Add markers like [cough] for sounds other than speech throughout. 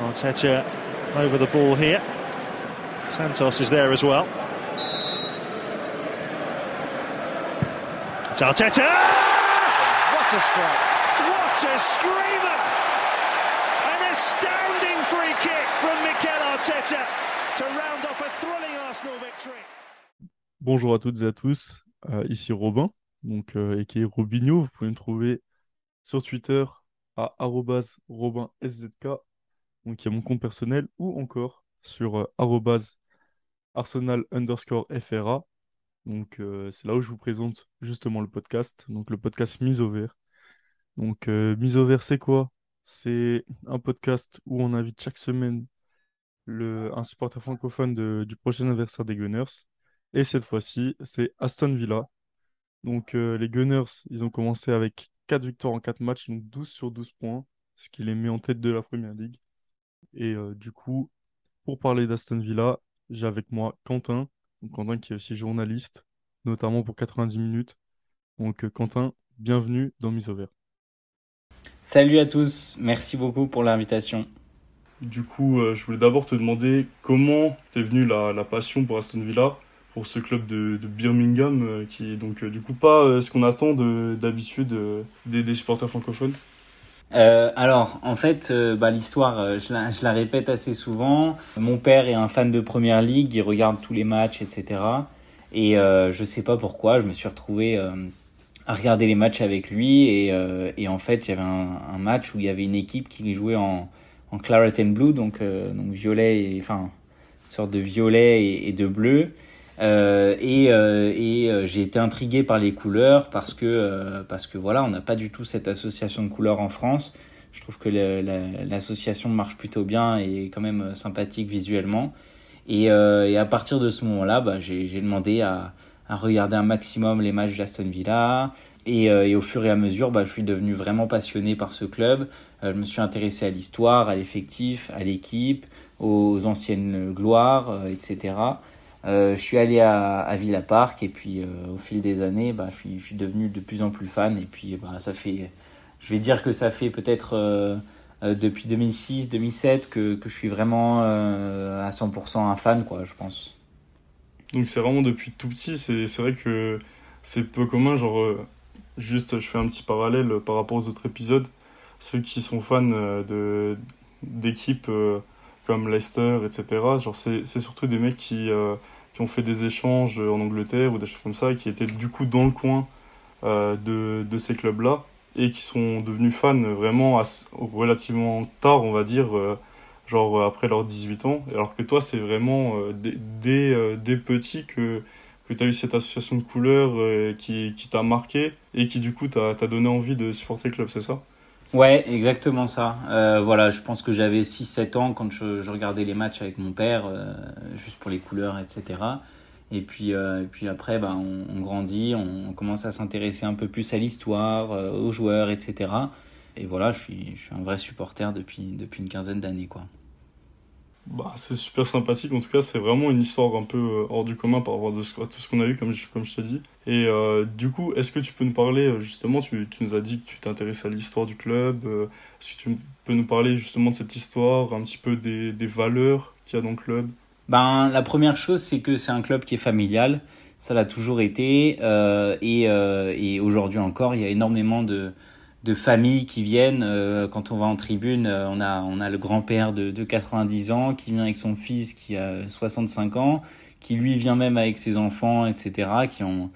Arteta over the ball here. Santos is there as well. It's Arteta! What a strike! What a screamer! An astounding free kick from Mikel Arteta to round off a thrilling Arsenal victory. Bonjour à toutes et à tous, euh, ici Robin, donc euh, et qui est Robinho. Vous pouvez me trouver sur Twitter à @robinsZK, donc il y a mon compte personnel, ou encore sur euh, Arsenal underscore FRA. Donc euh, c'est là où je vous présente justement le podcast, donc le podcast Mise au vert. Donc euh, Mise au vert, c'est quoi? C'est un podcast où on invite chaque semaine un supporter francophone du prochain adversaire des Gunners. Et cette fois-ci, c'est Aston Villa. Donc les Gunners, ils ont commencé avec 4 victoires en 4 matchs, donc 12 sur 12 points, ce qui les met en tête de la Première Ligue. Et euh, du coup, pour parler d'Aston Villa, j'ai avec moi Quentin, donc Quentin qui est aussi journaliste, notamment pour 90 minutes. Donc euh, Quentin, bienvenue dans Mise au vert. Salut à tous, merci beaucoup pour l'invitation. Du coup, euh, je voulais d'abord te demander comment t'es venu la, la passion pour Aston Villa, pour ce club de, de Birmingham, euh, qui est donc euh, du coup pas euh, ce qu'on attend de- d'habitude euh, des, des supporters francophones. Euh, alors, en fait, euh, bah, l'histoire, euh, je la, je la répète assez souvent. Mon père est un fan de Première Ligue, il regarde tous les matchs, etc. Et euh, je sais pas pourquoi, je me suis retrouvé à regarder les matchs avec lui. Et, et en fait, il y avait un, un match où il y avait une équipe qui jouait en, en claret and blue, donc, donc violet, et, enfin, une sorte de violet et, et de bleu. Euh, et euh, et euh, j'ai été intrigué par les couleurs parce que euh, parce que voilà on n'a pas du tout cette association de couleurs en France. Je trouve que l'association marche plutôt bien et quand même euh, sympathique visuellement. Et, et à partir de ce moment là bah, j'ai demandé à, à regarder un maximum les matchs d'Aston Villa. Et, et au fur et à mesure bah, je suis devenu vraiment passionné par ce club. Je me suis intéressé à l'histoire à l'effectif à l'équipe aux anciennes gloires etc je suis allé à, à Villa Park et puis euh, au fil des années, bah, je, suis, devenu de plus en plus fan et puis bah, ça fait, je vais dire que ça fait peut-être euh, euh, depuis 2006-2007 que, que je suis vraiment euh, à 100% un fan, quoi, je pense. Donc c'est vraiment depuis tout petit, c'est vrai que c'est peu commun, genre euh, juste je fais un petit parallèle euh, par rapport aux autres épisodes, ceux qui sont fans euh, de d'équipes euh, comme Leicester, etc. Genre c'est surtout des mecs qui euh, qui ont fait des échanges en Angleterre ou des choses comme ça, et qui étaient du coup dans le coin euh, de de ces clubs-là et qui sont devenus fans vraiment relativement tard, on va dire. euh, genre après leurs 18 ans, alors que toi c'est vraiment euh, dès, dès, euh, dès petit que, que tu as eu cette association de couleurs qui, qui t'a marqué et qui du coup t'a donné envie de supporter le club, c'est ça? Ouais, exactement ça. Euh, voilà, je pense que j'avais 6-7 ans quand je, regardais les matchs avec mon père, euh, juste pour les couleurs, etc. Et puis, euh, et puis après, bah, on, on grandit, on, on commence à s'intéresser un peu plus à l'histoire, aux joueurs, etc. Et voilà, je suis, je suis un vrai supporter depuis, depuis une quinzaine d'années, quoi. Bah, c'est super sympathique, en tout cas c'est vraiment une histoire un peu euh, hors du commun par rapport à tout ce qu'on a eu comme je, comme je t'ai dit. Et euh, du coup, est-ce que tu peux nous parler euh, justement, tu, nous as dit que tu t'intéressais à l'histoire du club, est-ce que tu peux nous parler justement de cette histoire, un petit peu des, des valeurs qu'il y a dans le club? Ben, la première chose, c'est que c'est un club qui est familial. Ça l'a toujours été. et et aujourd'hui encore, il y a énormément de, de familles qui viennent. euh, quand on va en tribune, euh, on a, on a le grand-père de, de 90 ans qui vient avec son fils qui a 65 ans, qui lui vient même avec ses enfants, etc., qui ont,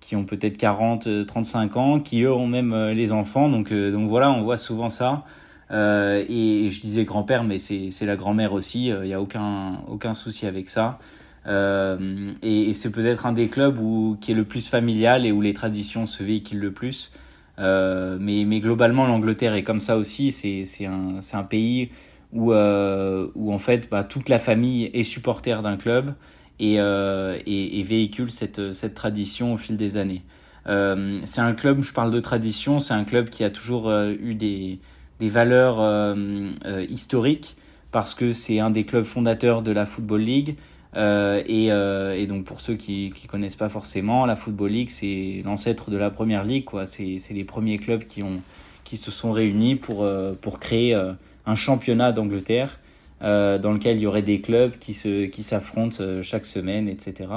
qui ont peut-être 40, euh, 35 ans, qui eux ont même euh, les enfants. Donc, euh, donc voilà, on voit souvent ça. Euh, et je disais grand-père, mais c'est la grand-mère aussi. Il n'y a aucun, aucun souci avec ça. Euh, et c'est peut-être un des clubs qui est le plus familial et où les traditions se véhiculent le plus. Euh, mais, globalement, l'Angleterre est comme ça aussi. C'est un, pays où, euh, en fait bah, toute la famille est supporter d'un club et, euh, véhicule cette, tradition au fil des années. C'est un club, je parle de tradition, c'est un club qui a toujours eu des, valeurs historiques parce que c'est un des clubs fondateurs de la Football League. Euh, et, euh, et donc pour ceux qui qui connaissent pas forcément, la Football League c'est l'ancêtre de la Première Ligue quoi. C'est c'est les premiers clubs qui ont qui se sont réunis pour euh, pour créer un championnat d'Angleterre. dans lequel il y aurait des clubs qui se qui s'affrontent chaque semaine, etc.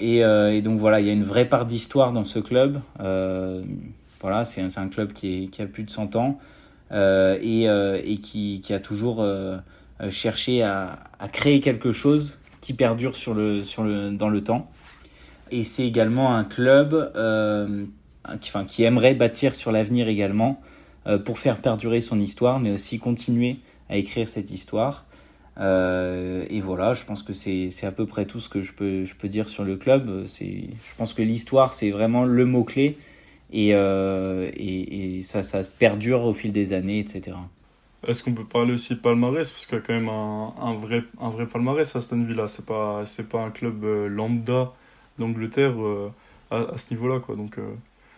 Et, donc voilà, il y a une vraie part d'histoire dans ce club. voilà, c'est un, un, club qui, est, qui, a plus de 100 ans et, et qui, qui, a toujours cherché à, créer quelque chose qui perdure sur le, sur le, dans le temps. Et c'est également un club qui, enfin, qui aimerait bâtir sur l'avenir également euh, pour faire perdurer son histoire, mais aussi continuer à écrire cette histoire. Euh, et voilà, je pense que c'est à peu près tout ce que je peux, je peux dire sur le club. Je pense que l'histoire, c'est vraiment le mot-clé. Et, euh, et, et, ça, ça perdure au fil des années, etc. Est-ce qu'on peut parler aussi de palmarès? Parce qu'il y a quand même un, un, vrai, un vrai palmarès à Aston Villa. C'est pas, pas un club lambda d'Angleterre à, à, ce niveau-là. quoi. Donc,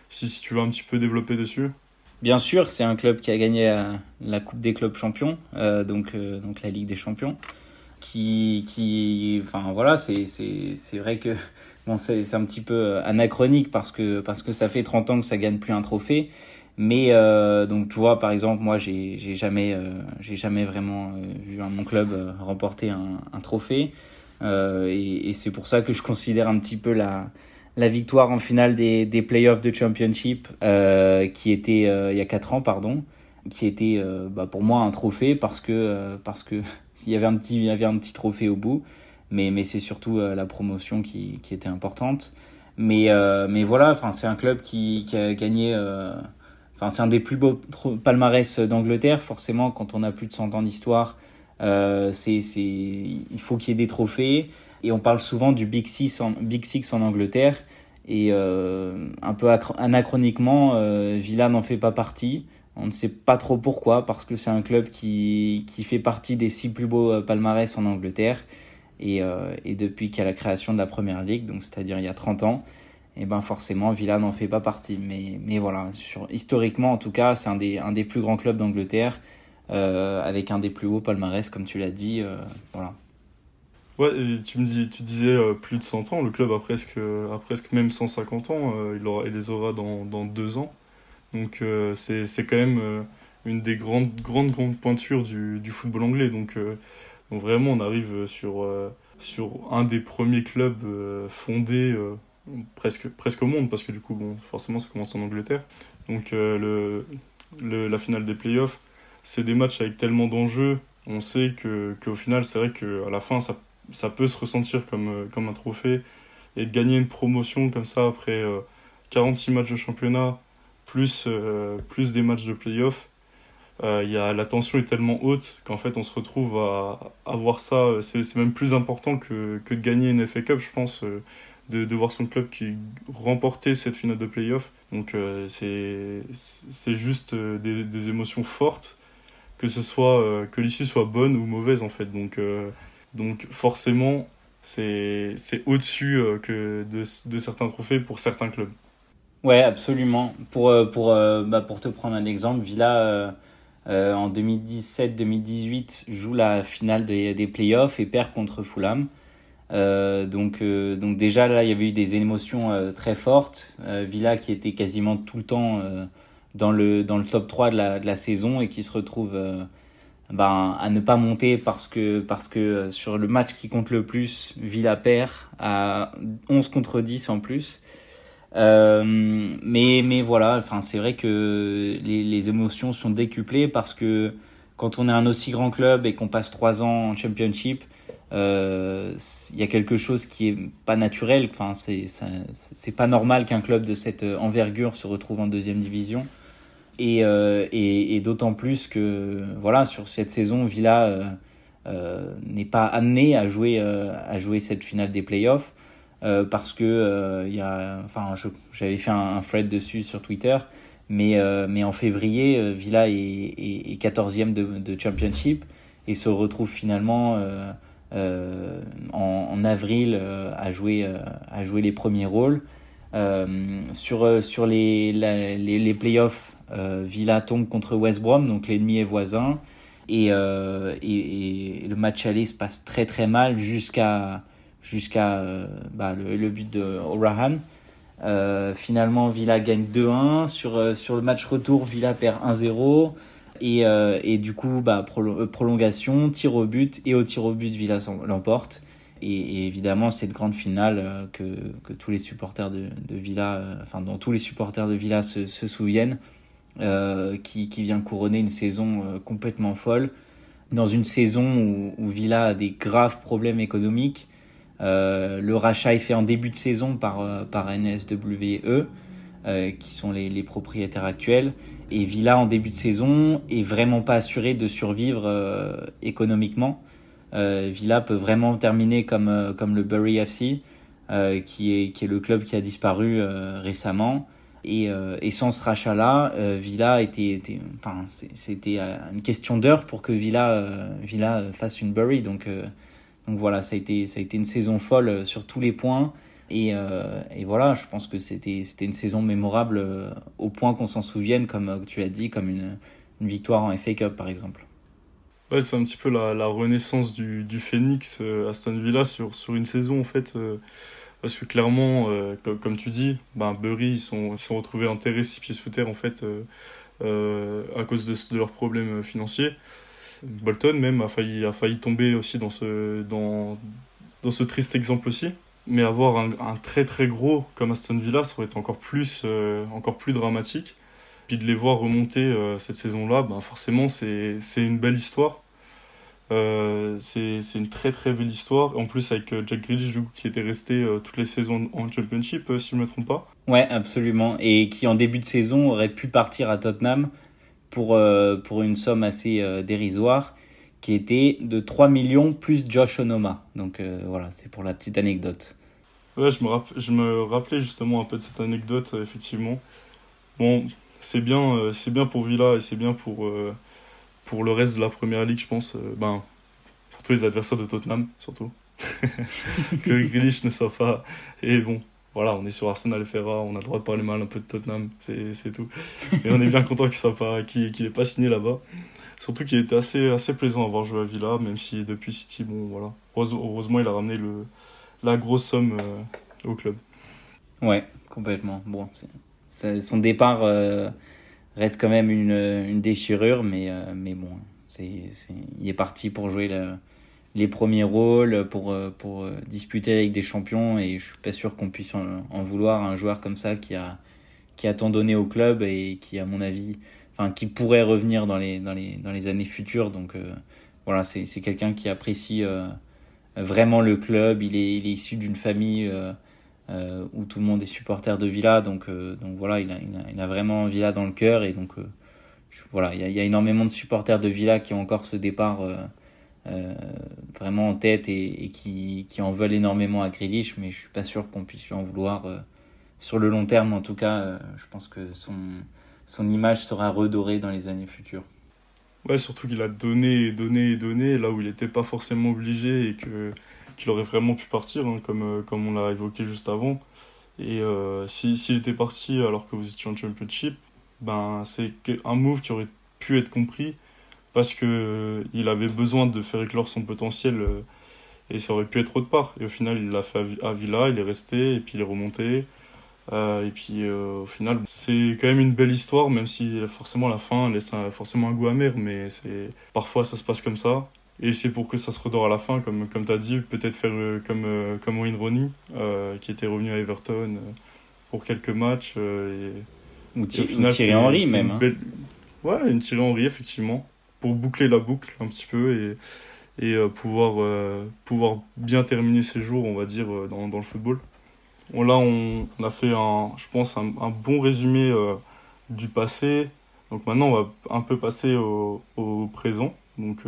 si, si tu veux un petit peu développer dessus. Bien sûr, c'est un club qui a gagné euh, la, Coupe des clubs champions, euh, donc, euh, donc la Ligue des champions. Qui, qui enfin voilà, c'est vrai que bon, c'est un petit peu anachronique parce que, parce que ça fait 30 ans que ça gagne plus un trophée. Mais donc tu vois, par exemple, moi j'ai jamais, j'ai jamais vraiment vu mon club remporter un, un trophée. et, et c'est pour ça que je considère un petit peu la, la victoire en finale des, des playoffs de championship euh, qui était euh, il y a 4 ans pardon qui était euh, bah, pour moi un trophée parce que euh, parce que [laughs] il y avait un petit il y avait un petit trophée au bout mais mais c'est surtout la promotion qui, qui était importante mais mais voilà enfin c'est un club qui, qui a gagné c'est un des plus beaux palmarès d'Angleterre forcément quand on a plus de 100 ans d'histoire c'est il faut qu'il y ait des trophées et on parle souvent du Big Six en, Angleterre. Et euh, un peu anachroniquement, euh, Villa n'en fait pas partie. On ne sait pas trop pourquoi, parce que c'est un club qui, fait partie des six plus beaux euh, palmarès en Angleterre. Et, euh, depuis qu'il y a la création de la Première Ligue, c'est-à-dire il y a 30 ans, et eh ben forcément Villa n'en fait pas partie. Mais, mais voilà, historiquement en tout cas, c'est un des, un des plus grands clubs d'Angleterre, euh, avec un des plus hauts palmarès, comme tu l'as dit. voilà. Ouais, tu me dis, tu disais euh, plus de 100 ans, le club a presque, a presque même 150 ans, euh, il, aura, il les aura dans, dans deux ans. Donc euh, c'est, c'est quand même une des grandes, grandes, grandes pointures du, du football anglais. Donc, donc vraiment, on arrive sur, sur un des premiers clubs fondés presque, presque au monde, parce que du coup, bon, forcément, ça commence en Angleterre. Donc le, le, la finale des playoffs, c'est des matchs avec tellement d'enjeux. On sait que, qu'au final, c'est vrai qu'à la fin, ça ça peut se ressentir comme, euh, comme un trophée. Et de gagner une promotion comme ça après 46 euh, matchs de championnat, plus, euh, plus des matchs de playoff, il y la tension est tellement haute qu'en fait on se retrouve à, à voir ça. C'est même plus important que, que de gagner une FA Cup, je pense, de, voir son club qui remportait cette finale de playoff. Donc c'est juste des, des émotions fortes, que ce soit que l'issue soit bonne ou mauvaise en fait. Donc donc forcément, c'est au-dessus euh, que de, de, certains trophées pour certains clubs. Ouais, absolument. Pour, euh, pour, euh, bah pour te prendre un exemple, Villa, en 2017-2018, joue la finale des, des playoffs et perd contre Fulham. Donc, donc déjà là, il y avait eu des émotions très fortes. Villa qui était quasiment tout le temps dans, le, dans le top 3 de la, de la saison et qui se retrouve ben, à ne pas monter parce que, parce que euh, sur le match qui compte le plus, Villa perd à 11 contre 10 en plus. Euh, mais, mais voilà, c'est vrai que les, les, émotions sont décuplées parce que quand on est un aussi grand club et qu'on passe trois ans en championship, euh, il y a quelque chose qui est pas naturel. Enfin, c'est pas normal qu'un club de cette envergure se retrouve en deuxième division. Et, euh, et, et d'autant plus que voilà sur cette saison, Villa euh, euh, n'est pas amené à jouer, à jouer cette finale des playoffs. parce que il y a, enfin, j'avais fait un, thread dessus sur Twitter, mais, mais en février, Villa est, est, est 14e de, de, championship et se retrouve finalement euh, en, en, avril à jouer à jouer les premiers rôles euh, sur sur les, les, les playoffs euh, Villa tombe contre West Brom, donc l'ennemi est voisin. Et, euh, le match aller se passe très très mal jusqu'à euh, bah, le, le, but de O'Rahan. Euh, finalement, Villa gagne 2-1. Sur, sur le match retour, Villa perd 1-0. Et, et du coup, bah, prolongation, tir au but, et au tir au but, Villa l'emporte. Et, évidemment, cette grande finale que, que, tous les supporters de, Villa, enfin, dont tous les supporters de Villa se, souviennent, qui, vient couronner une saison complètement folle dans une saison où, Villa a des graves problèmes économiques. Euh, le rachat est fait en début de saison par, euh, par NSWE, euh, qui sont les, propriétaires actuels. Et Villa, en début de saison, est vraiment pas assuré de survivre euh, économiquement. Euh, Villa peut vraiment terminer comme, comme le Bury FC, qui, est, qui est le club qui a disparu récemment. Et, euh, sans ce rachat-là, euh, Villa était, était enfin, c'était euh, une question d'heure pour que Villa, Villa fasse une bury. Donc, donc voilà, ça a été, ça a été une saison folle sur tous les points. Et, et voilà, je pense que c'était, une saison mémorable au point qu'on s'en souvienne, comme tu l'as dit, comme une, victoire en FA Cup par exemple. Ouais, c'est un petit peu la, renaissance du, du Phoenix Aston Villa sur, sur une saison en fait. Parce que clairement, euh, comme, tu dis, ben, Bury, ils sont, sont retrouvés enterrés six pieds sous terre en fait, euh, euh, à cause de, leurs problèmes financiers. Bolton même a failli, a failli tomber aussi dans ce, dans, dans ce triste exemple aussi. Mais avoir un, très très gros comme Aston Villa, ça aurait été encore plus, encore plus dramatique. Puis de les voir remonter cette saison-là, ben forcément c'est une belle histoire. Euh, c'est une très très belle histoire. En plus avec euh, Jack Grealish qui était resté euh, toutes les saisons en Championship, si je ne me trompe pas. Ouais, absolument. Et qui en début de saison aurait pu partir à Tottenham pour, pour une somme assez dérisoire, qui était de 3 millions plus Josh Onoma. Donc voilà, c'est pour la petite anecdote. Ouais, je me, rappelais justement un peu de cette anecdote, effectivement. Bon, c'est bien, c'est bien pour Villa et c'est bien pour pour le reste de la première ligue, je pense, euh, ben, pour les adversaires de Tottenham, surtout. [laughs] que Grealish ne soit pas. Et bon, voilà, on est sur Arsenal et Ferra, on a le droit de parler mal un peu de Tottenham, c'est tout. Et on est bien content qu'il soit pas, qu'il qu pas signé là-bas. Surtout qu'il était assez, assez plaisant à voir jouer à Villa, même si depuis City, bon voilà. Heureusement, il a ramené le, la grosse somme euh, au club. Ouais, complètement. Bon, son départ. Euh, reste quand même une, une déchirure, mais, euh, mais bon, c'est, il est parti pour jouer le, les premiers rôles, pour, pour disputer avec des champions, et je suis pas sûr qu'on puisse en, vouloir un joueur comme ça qui a, qui a tant donné au club et qui, à mon avis, enfin, qui pourrait revenir dans les, dans les, dans les années futures. Donc voilà, c'est quelqu'un qui apprécie vraiment le club. Il est, issu d'une famille euh, où tout le monde est supporter de Villa. Donc, euh, donc voilà, il a, vraiment Villa dans le cœur. Et donc, euh, voilà, il y, a, énormément de supporters de Villa qui ont encore ce départ vraiment en tête et, qui, en veulent énormément à Grealish. Mais je suis pas sûr qu'on puisse lui en vouloir sur le long terme. En tout cas, je pense que son, son image sera redorée dans les années futures. Ouais, surtout qu'il a donné, donné, donné là où il n'était pas forcément obligé et que qu'il aurait vraiment pu partir, hein, comme, euh, comme on l'a évoqué juste avant. Et euh, s'il était parti alors que vous étiez en championship, ben, c'est un move qui aurait pu être compris parce que euh, il avait besoin de faire éclore son potentiel et ça aurait pu être autre part. Et au final, il l'a fait à Villa, il est resté et puis il est remonté. Et puis au final, c'est quand même une belle histoire, même si forcément la fin laisse forcément un goût amer, mais c'est parfois ça se passe comme ça. Et c'est pour que ça se redore à la fin, comme, comme tu as dit, peut-être faire euh, comme, euh, comme Wayne Rooney, euh, qui était revenu à Everton pour quelques matchs. et, ou, Thierry Henry même. Hein. Ouais, une Thierry Henry, effectivement, pour boucler la boucle un petit peu et, et pouvoir, pouvoir bien terminer ses jours, on va dire, dans, dans le football. Là, on, a fait, un, je pense, un, bon résumé du passé. Donc maintenant, on va un peu passer au, présent. Donc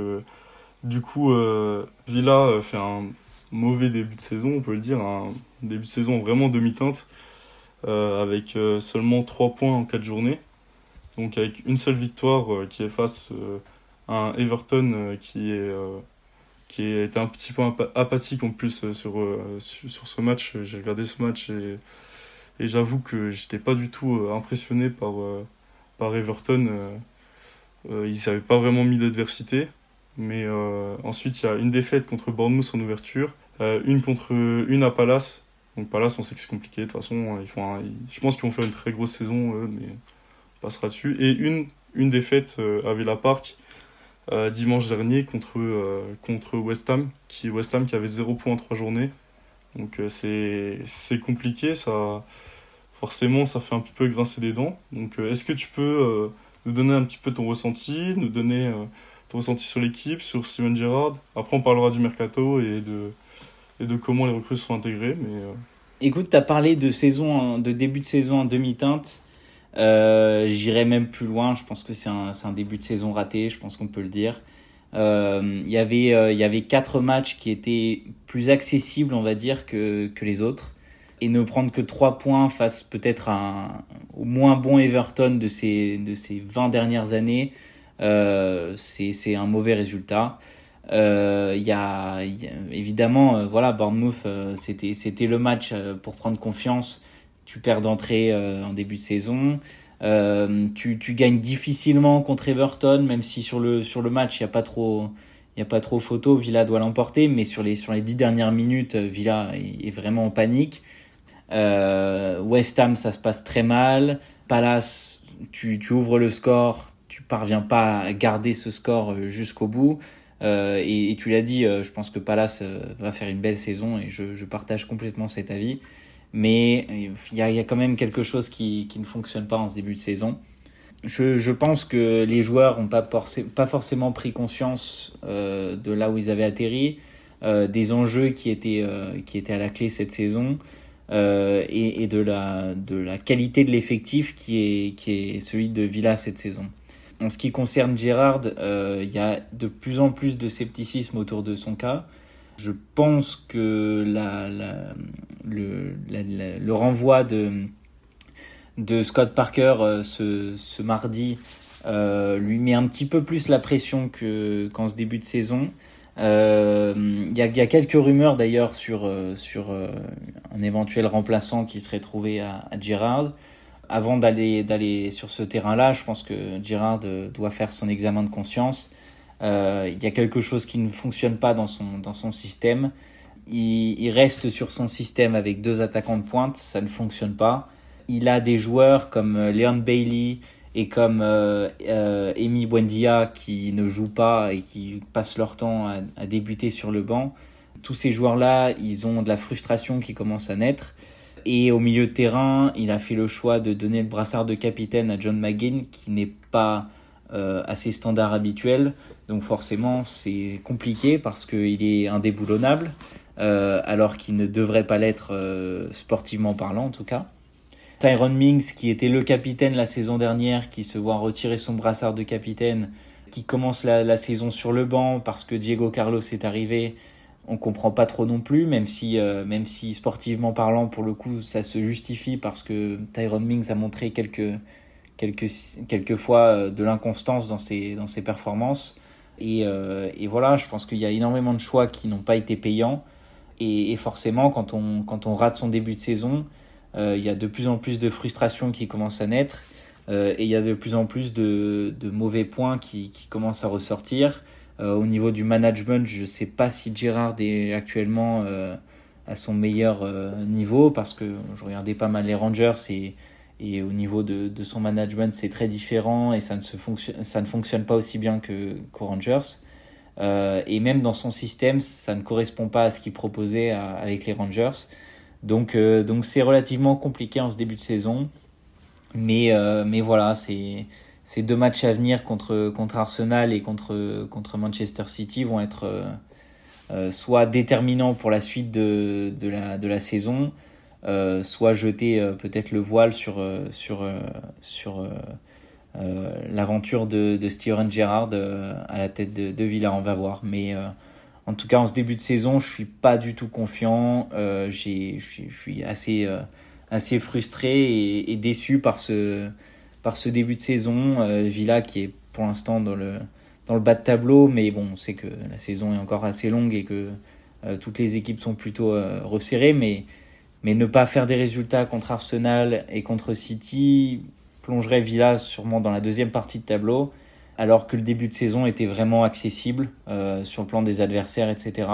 du coup, euh, Villa euh, fait un mauvais début de saison, on peut le dire, un début de saison vraiment demi-teinte, euh, avec seulement 3 points en 4 journées. Donc avec une seule victoire qui est face à un Everton qui est qui est un petit peu apathique en plus sur, sur, ce match. J'ai regardé ce match et, j'avoue que j'étais pas du tout impressionné par, par Everton. ils n'avaient pas vraiment mis d'adversité. Mais euh, ensuite, il y a une défaite contre Bournemouth en ouverture, euh, une contre une à Palace. Donc Palace, on sait que c'est compliqué. De toute façon, ils font je pense qu'ils vont faire une très grosse saison, mais on passera dessus. Et une une défaite à Villa Park dimanche dernier contre, contre West Ham, qui, West Ham qui avait 0 points en 3 journées. Donc c'est compliqué, ça, forcément ça fait un petit peu grincer des dents. Donc est-ce que tu peux nous donner un petit peu ton ressenti, nous donner ton ressenti sur l'équipe, sur Steven Gerrard? Après on parlera du mercato et de, et de comment les recrues sont intégrées. Mais, Écoute, tu as parlé de, saison, de début de saison en demi-teinte. Euh, J'irai même plus loin. Je pense que c'est un, début de saison raté. Je pense qu'on peut le dire. Euh, avait, euh, il y avait quatre matchs qui étaient plus accessibles, on va dire, que, les autres. Et ne prendre que trois points face peut-être au moins bon Everton de ces, de ces 20 dernières années, c'est un mauvais résultat. Il évidemment, euh, voilà, Bournemouth, c'était le match pour prendre confiance. Tu perds d'entrée en début de saison. tu, tu gagnes difficilement contre Everton, même si sur le sur le match il y a pas trop il a pas trop photo. Villa doit l'emporter, mais sur les sur les dix dernières minutes, Villa est, vraiment en panique. West Ham, ça se passe très mal. Palace, tu, ouvres le score, tu parviens pas à garder ce score jusqu'au bout. Euh, et, tu l'as dit, euh, je pense que Palace euh, va faire une belle saison et je, je partage complètement cet avis. Mais il y a, y a, quand même quelque chose qui, ne fonctionne pas en ce début de saison. Je, pense que les joueurs n'ont pas, forcément pris conscience de là où ils avaient atterri, des enjeux qui étaient, à la clé cette saison. et, de, la, qualité de l'effectif qui est, qui est celui de Villa cette saison. En ce qui concerne Gérard, euh, il y a de plus en plus de scepticisme autour de son cas. Je pense que le, renvoi de, Scott Parker euh, ce, mardi euh, lui met un petit peu plus la pression qu'en ce début de saison. Il y, a, y, a, quelques rumeurs d'ailleurs sur, un éventuel remplaçant qui serait trouvé à, à Gérard avant d'aller sur ce terrain-là, je pense que Girard euh, doit faire son examen de conscience. Euh, il y a quelque chose qui ne fonctionne pas dans son dans son système. Il, reste sur son système avec deux attaquants de pointe, ça ne fonctionne pas. Il a des joueurs comme euh, Leon Bailey et comme euh, euh, Amy Buendia qui ne jouent pas et qui passent leur temps à, à débuter sur le banc. Tous ces joueurs-là, ils ont de la frustration qui commence à naître. Et au milieu de terrain, il a fait le choix de donner le brassard de capitaine à John McGinn, qui n'est pas euh, à ses standards habituels. Donc forcément, c'est compliqué parce qu'il est indéboulonnable, euh, alors qu'il ne devrait pas l'être euh, sportivement parlant en tout cas. Tyron Mings, qui était le capitaine la saison dernière, qui se voit retirer son brassard de capitaine, qui commence la, saison sur le banc parce que Diego Carlos est arrivé, on comprend pas trop non plus, même si, euh, même si sportivement parlant, pour le coup, ça se justifie parce que Tyron Mings a montré quelques, quelques, quelques fois euh, de l'inconstance dans ses, dans ses performances. Et, euh, et voilà, je pense qu'il y a énormément de choix qui n'ont pas été payants. Et, forcément, quand on, quand on rate son début de saison, il y a de plus en plus de frustration qui commence à naître. et il y a de plus en plus de, de mauvais points qui, qui commencent à ressortir. Euh, au niveau du management, je ne sais pas si Gérard est actuellement euh, à son meilleur euh, niveau parce que je regardais pas mal les Rangers et au niveau de, de son management, c'est très différent et ça ne, se fonctionne, ça ne fonctionne pas aussi bien que qu'aux Rangers. Euh, et même dans son système, ça ne correspond pas à ce qu'il proposait avec les Rangers. Donc, euh, donc c'est relativement compliqué en ce début de saison. Mais, euh, mais voilà, ces deux matchs à venir contre, contre Arsenal et contre, contre Manchester City vont être soit déterminants pour la suite de, de la saison, euh, soit jeter euh, peut-être le voile sur, euh, sur, sur l'aventure de, Steven Gerrard à la tête de, Villa. On va voir. Mais en tout cas, en ce début de saison, je suis pas du tout confiant. je, suis, assez, assez frustré et, déçu par ce par ce début de saison. Villa qui est pour l'instant dans le, dans le bas de tableau, mais bon, on sait que la saison est encore assez longue et que toutes les équipes sont plutôt resserrées, mais, mais ne pas faire des résultats contre Arsenal et contre City plongerait Villa sûrement dans la deuxième partie de tableau, alors que le début de saison était vraiment accessible sur le plan des adversaires, etc.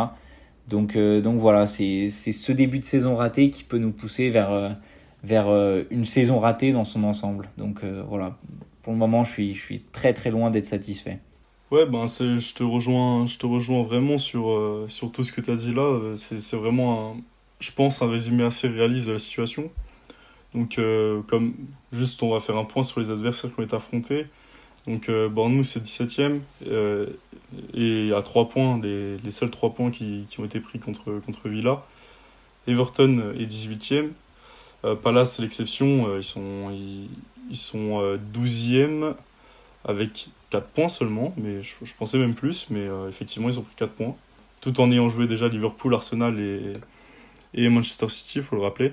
Donc, donc voilà, c'est ce début de saison raté qui peut nous pousser vers euh, une saison ratée dans son ensemble. Donc euh, voilà, pour le moment, je suis, je suis très très loin d'être satisfait. Ouais, ben je te rejoins, je te rejoins vraiment sur, euh, sur tout ce que tu as dit là. Euh, c'est vraiment, un, je pense, un résumé assez réaliste de la situation. Donc, euh, comme juste, on va faire un point sur les adversaires qui ont été affrontés. Donc, Bournemouth, c'est 17ème. et à 3 points, les, les seuls 3 points qui, qui, ont été pris contre, contre Villa. Everton est 18ème. Palace, c'est l'exception. ils sont, ils, sont 12e avec 4 points seulement, mais je, pensais même plus, mais euh, effectivement ils ont pris 4 points, tout en ayant joué déjà Liverpool, Arsenal et, et Manchester City, il faut le rappeler.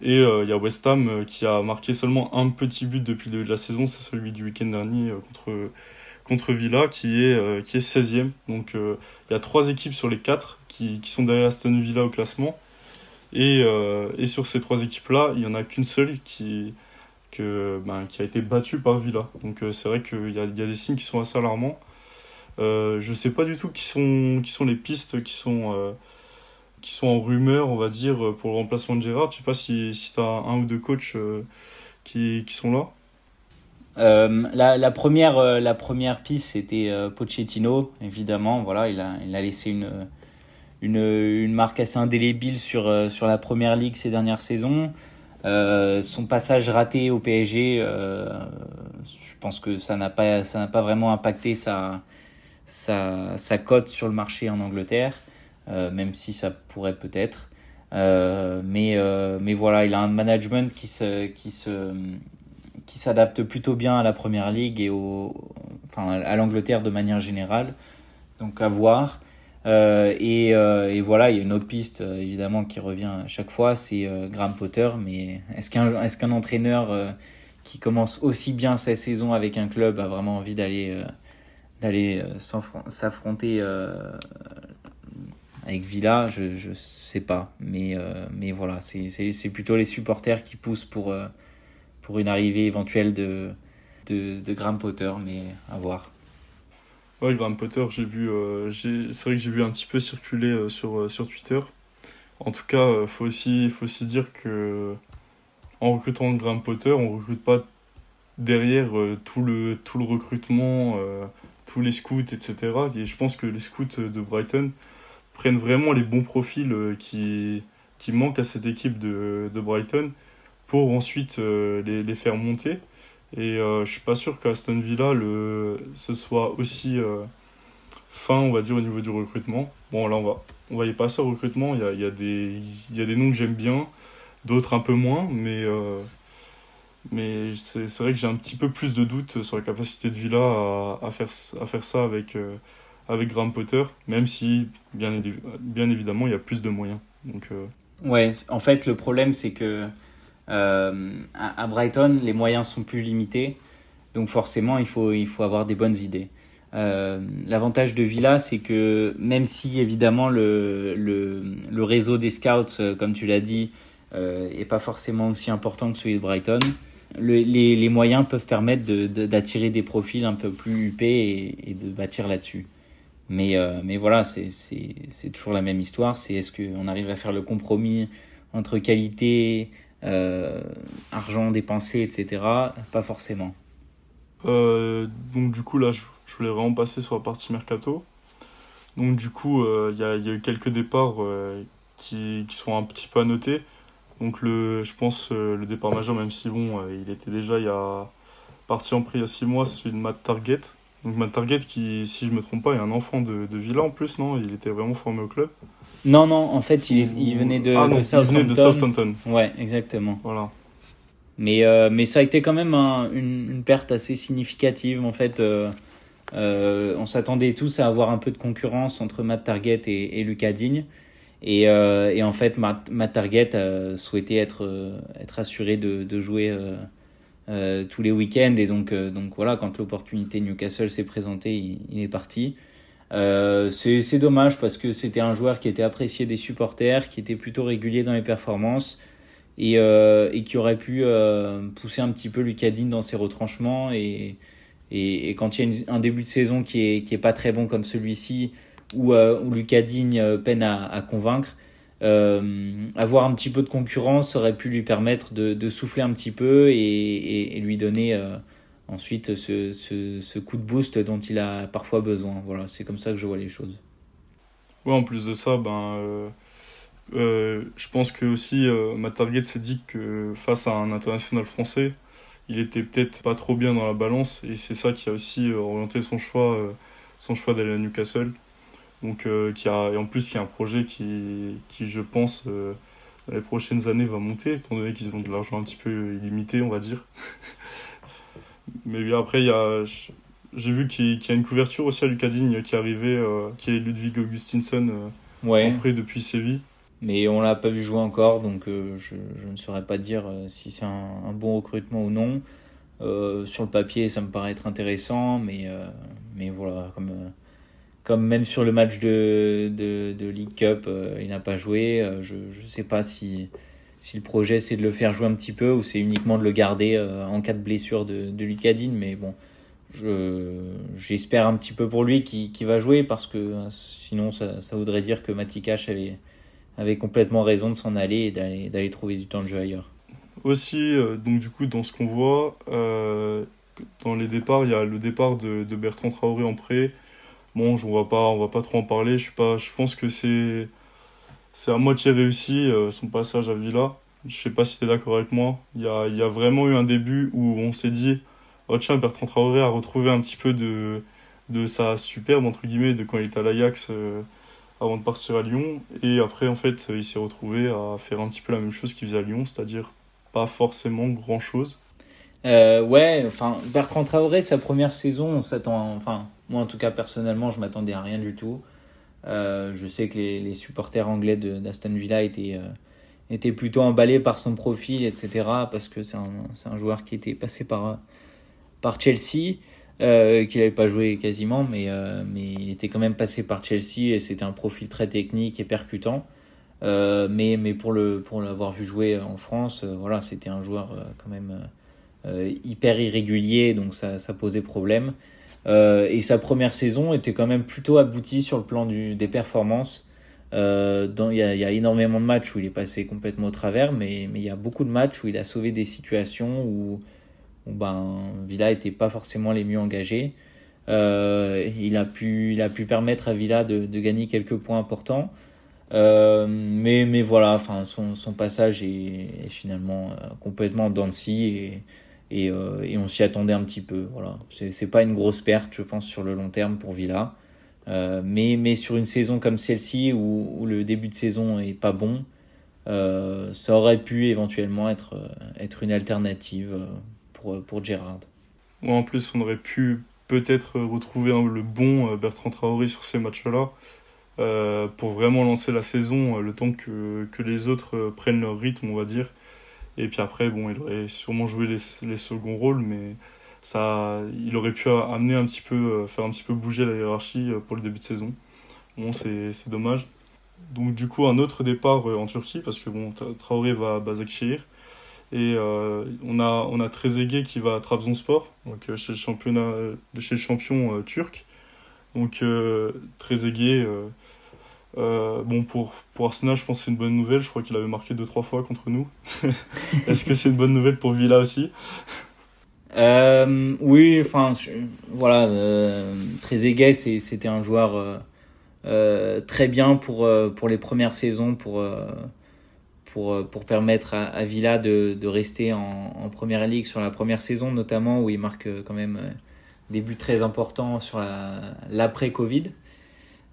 Et euh, il y a West Ham euh, qui a marqué seulement un petit but depuis le début de la saison, c'est celui du week-end dernier contre, contre Villa, qui est, qui est 16e. Donc il y a 3 équipes sur les 4 qui, qui sont derrière Aston Villa au classement. Et, et sur ces 3 équipes-là, il n'y en a qu'une seule qui, que, ben, qui a été battu par Villa. Donc euh, c'est vrai qu'il y a, y a, des signes qui sont assez alarmants. Euh, je sais pas du tout qui sont, qui sont les pistes qui sont, euh, qui sont en rumeur, on va dire, pour le remplacement de Gérard. Je sais pas si, si tu as un ou deux coachs qui, qui sont là. la, la, première, la première piste, c'était Pochettino, évidemment. Voilà, il a, il a laissé une, une, une marque assez indélébile sur, sur la première ligue ces dernières saisons. Euh, son passage raté au PSG, euh, je pense que ça n'a pas, ça pas vraiment impacté sa, sa, sa cote sur le marché en Angleterre, euh, même si ça pourrait peut-être. mais, mais voilà, il a un management qui se, qui se, qui s'adapte plutôt bien à la première ligue et au, enfin, à l'Angleterre de manière générale. Donc à voir. Euh, et, euh, et, voilà, il y a une autre piste euh, évidemment qui revient à chaque fois, c'est Graham Potter. Mais est-ce qu'un est-ce qu'un entraîneur qui commence aussi bien sa saison avec un club a vraiment envie d'aller d'aller s'affronter avec Villa Je je sais pas, mais mais voilà, c'est plutôt les supporters qui poussent pour pour une arrivée éventuelle de de, de Graham Potter, mais à voir. Ouais, Graham Potter, euh, c'est vrai que j'ai vu un petit peu circuler euh, sur, euh, sur Twitter. En tout cas, faut aussi, faut aussi dire que en recrutant Graham Potter, on recrute pas derrière tout le tout le recrutement, tous les scouts, etc. Et je pense que les scouts de Brighton prennent vraiment les bons profils qui qui manquent à cette équipe de, de Brighton pour ensuite les, les faire monter. Et euh, je suis pas sûr qu'à Aston Villa, le, ce soit aussi euh, fin, on va dire, au niveau du recrutement. Bon, là, on va, on va y passer au recrutement. Il y a, y a, des, y a des noms que j'aime bien, d'autres un peu moins, mais, euh, mais c'est, vrai que j'ai un petit peu plus de doutes sur la capacité de Villa à, à, faire, à faire ça avec, euh, avec Graham Potter, même si, bien, évidemment, il y a plus de moyens. Donc, euh, Ouais, en fait, le problème, c'est que euh, à, Brighton, les moyens sont plus limités, donc forcément, il faut, il faut avoir des bonnes idées. Euh, L'avantage de Villa, c'est que même si évidemment le, le, réseau des scouts, comme tu l'as dit, euh, est pas forcément aussi important que celui de Brighton, le, les, les, moyens peuvent permettre d'attirer de, des profils un peu plus huppés et de bâtir là-dessus. Mais, euh, mais voilà, c'est toujours la même histoire. C'est est-ce qu'on arrive à faire le compromis entre qualité, euh, argent dépensé, etc. Pas forcément. Euh, donc du coup là, je, voulais vraiment passer sur la partie mercato. Donc du coup, il y, a, eu quelques départs qui, qui, sont un petit peu à noter. Donc le, je pense le départ majeur, même si bon, il était déjà il y a parti en prix il y a 6 mois, c'est une Matt Target. Donc Matt Target qui, si je me trompe pas, est un enfant de, de Villa en plus, non? Il était vraiment formé au club. Non, non, en fait, il, il venait de, ah, de, Southampton. Il venait de Southampton. Ouais, exactement. Voilà. Mais, euh, mais ça a été quand même un, une, une, perte assez significative. En fait, euh, euh, on s'attendait tous à avoir un peu de concurrence entre Matt Target et, et Lucas Digne. Et, et, en fait, Matt, Matt Target a souhaité être, être assuré de, de jouer tous les week-ends. Et donc, donc voilà, quand l'opportunité Newcastle s'est présentée, il, est parti. Euh, c'est dommage parce que c'était un joueur qui était apprécié des supporters, qui était plutôt régulier dans les performances et, euh, et qui aurait pu euh, pousser un petit peu Lucadine dans ses retranchements. Et, et, quand il y a un début de saison qui est, qui est pas très bon comme celui-ci, où, euh, où Lucadine euh, peine à convaincre, euh, avoir un petit peu de concurrence aurait pu lui permettre de, souffler un petit peu et, lui donner ensuite ce, coup de boost dont il a parfois besoin. Voilà, c'est comme ça que je vois les choses. Ouais, en plus de ça, ben, euh, euh, je pense que aussi euh, Matt Target s'est dit que face à un international français, il était peut-être pas trop bien dans la balance et c'est ça qui a aussi orienté son choix, son choix d'aller à Newcastle. Donc, qui a, et en plus, il y a un projet qui, qui je pense, dans les prochaines années va monter, étant donné qu'ils ont de l'argent un petit peu illimité, on va dire. [laughs] Mais après, il y a, j'ai vu qu'il y a une couverture aussi à Lucadigne qui est arrivée, euh, qui est Ludwig Augustinsson, euh, ouais. depuis Séville. Mais on l'a pas vu jouer encore, donc euh, je, je, ne saurais pas dire si c'est un, bon recrutement ou non. sur le papier, ça me paraît être intéressant, mais, mais voilà, comme, comme même sur le match de, de, de League Cup, il n'a pas joué. je ne sais pas si, si le projet c'est de le faire jouer un petit peu ou c'est uniquement de le garder en cas de blessure de, de Lucadine, mais bon j'espère un petit peu pour lui qu'il va jouer parce que euh, sinon ça, ça voudrait dire que Matikash avait, avait complètement raison de s'en aller et d'aller trouver du temps de jeu ailleurs. Aussi, euh, donc du coup, dans ce qu'on voit, euh, dans les départs, il y a le départ de, de Bertrand Traoré en prêt. Bon, on va pas, on va pas trop en parler. Je suis pas, je pense que c'est, c'est à moitié réussi son passage à Villa. Je sais pas si tu es d'accord avec moi. Il y a, y a vraiment eu un début où on s'est dit, oh tiens, Bertrand Traoré a retrouvé un petit peu de, de sa superbe, entre guillemets, de quand il était à l'Ajax euh, avant de partir à Lyon. Et après, en fait, il s'est retrouvé à faire un petit peu la même chose qu'il faisait à Lyon, c'est-à-dire pas forcément grand-chose. Euh, ouais, enfin, Bertrand Traoré, sa première saison, on s'attend, enfin, moi en tout cas personnellement, je m'attendais à rien du tout. Euh, je sais que les, supporters anglais d'Aston Villa étaient, étaient plutôt emballés par son profil, etc., parce que c'est un, un, joueur qui était passé par, par Chelsea, euh, qu'il n'avait pas joué quasiment, mais, euh, mais il était quand même passé par Chelsea et c'était un profil très technique et percutant. Euh, mais, mais pour le pour l'avoir vu jouer en France, voilà, c'était un joueur quand même hyper irrégulier, donc ça, posait problème. et sa première saison était quand même plutôt aboutie sur le plan du, des performances. Il y, a, énormément de matchs où il est passé complètement au travers, mais il y a beaucoup de matchs où il a sauvé des situations où, où ben, Villa n'était pas forcément les mieux engagés. Euh, il, a pu, il a pu permettre à Villa de, gagner quelques points importants. Euh, mais, mais voilà, enfin, son, son passage est, finalement euh, complètement dancy et, et, euh, et on s'y attendait un petit peu. Voilà. C'est pas une grosse perte, je pense, sur le long terme pour Villa. Euh, mais, sur une saison comme celle-ci où, le début de saison est pas bon, euh, ça aurait pu éventuellement être, être une alternative pour, pour Gérard. en plus, on aurait pu peut-être retrouver le bon Bertrand Traoré sur ces matchs-là pour vraiment lancer la saison le temps que, que les autres prennent leur rythme, on va dire. Et puis après, bon, il aurait sûrement joué les, les seconds rôles, mais ça, il aurait pu amener un petit peu, faire un petit peu bouger la hiérarchie pour le début de saison. Bon, c'est dommage. Donc du coup, un autre départ en Turquie, parce que bon, Traoré va à Bazakşehir. Et euh, on a on a qui va à Trabzonspor, donc euh, chez le championnat euh, chez le champion turc. Donc Trezeguet bon pour pour Arsenal, je pense que c'est une bonne nouvelle. Je crois qu'il avait marqué deux trois fois contre nous. [laughs] Est-ce que c'est une bonne nouvelle pour Villa aussi? Oui, enfin voilà, Trezeguet c'était un joueur très bien pour pour les premières saisons pour pour, euh, permettre à, Villa de, rester en, première ligue sur la première saison, notamment où il marque euh, quand même euh, des buts très importants sur l'après-Covid.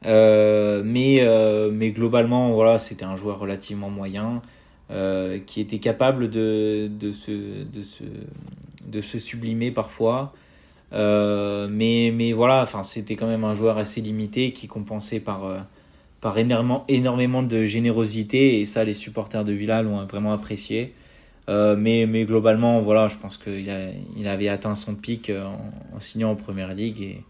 Euh, mais, euh, mais globalement, voilà, c'était un joueur relativement moyen euh, qui était capable de, de, se, de, se, de se sublimer parfois. mais, mais voilà, c'était quand même un joueur assez limité qui compensait par par énormément, énormément de générosité et ça les supporters de Villa l'ont vraiment apprécié. Mais, mais globalement, voilà, je pense qu'il avait atteint son pic en, signant en première ligue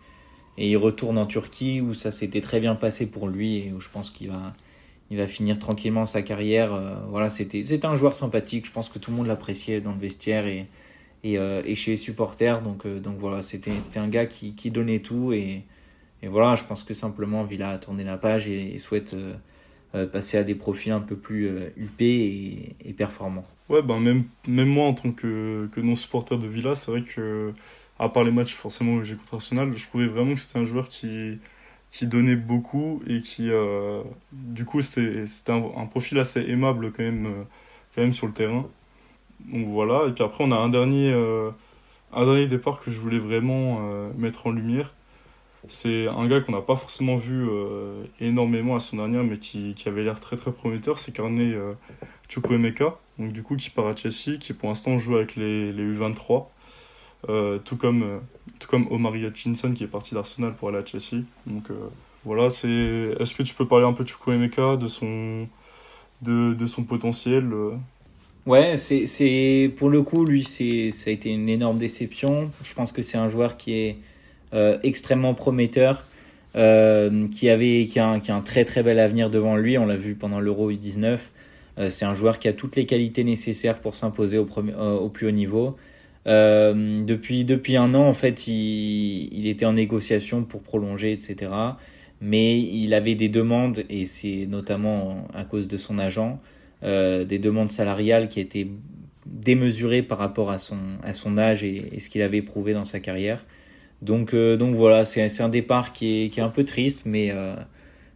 et il retourne en Turquie où ça s'était très bien passé pour lui et où je pense qu'il va, il va finir tranquillement sa carrière. Euh, voilà, c'était, un joueur sympathique. Je pense que tout le monde l'appréciait dans le vestiaire et, et, euh, chez les supporters. Donc, euh, donc voilà, c'était, un gars qui, donnait tout et, et voilà, je pense que simplement Villa a tourné la page et, souhaite euh, passer à des profils un peu plus huppés et, performants. Ouais, ben même, même moi en tant que, que non-supporter de Villa, c'est vrai que à part les matchs forcément que j'ai contre Arsenal, je trouvais vraiment que c'était un joueur qui, qui donnait beaucoup et qui, euh, du coup, c'était un, un, profil assez aimable quand même, euh, quand même sur le terrain. Donc voilà, et puis après, on a un dernier, euh, un dernier départ que je voulais vraiment mettre en lumière. C'est un gars qu'on n'a pas forcément vu énormément à son dernière, mais qui, qui avait l'air très très prometteur. C'est Carné Chukwuemeka, donc du coup qui part à Chelsea, qui pour l'instant joue avec les, les U23. Euh, tout comme euh, tout comme Omari Hutchinson qui est parti d'Arsenal pour aller à Chelsea. Donc euh, voilà, c'est. Est-ce que tu peux parler un peu de Chukwuemeka, de son de, de son potentiel Ouais, c'est c'est pour le coup lui c'est ça a été une énorme déception. Je pense que c'est un joueur qui est extrêmement prometteur. qui avait qui a, un, qui a un très très bel avenir devant lui. On l'a vu pendant l'Euro U19. c'est un joueur qui a toutes les qualités nécessaires pour s'imposer au, premier, au plus haut niveau. Euh, depuis, depuis un an, en fait, il, il, était en négociation pour prolonger, etc. Mais il avait des demandes, et c'est notamment à cause de son agent, euh, des demandes salariales qui étaient démesurées par rapport à son, à son âge et, ce qu'il avait prouvé dans sa carrière. Donc, euh, donc voilà, c'est un départ qui est, qui est un peu triste, mais,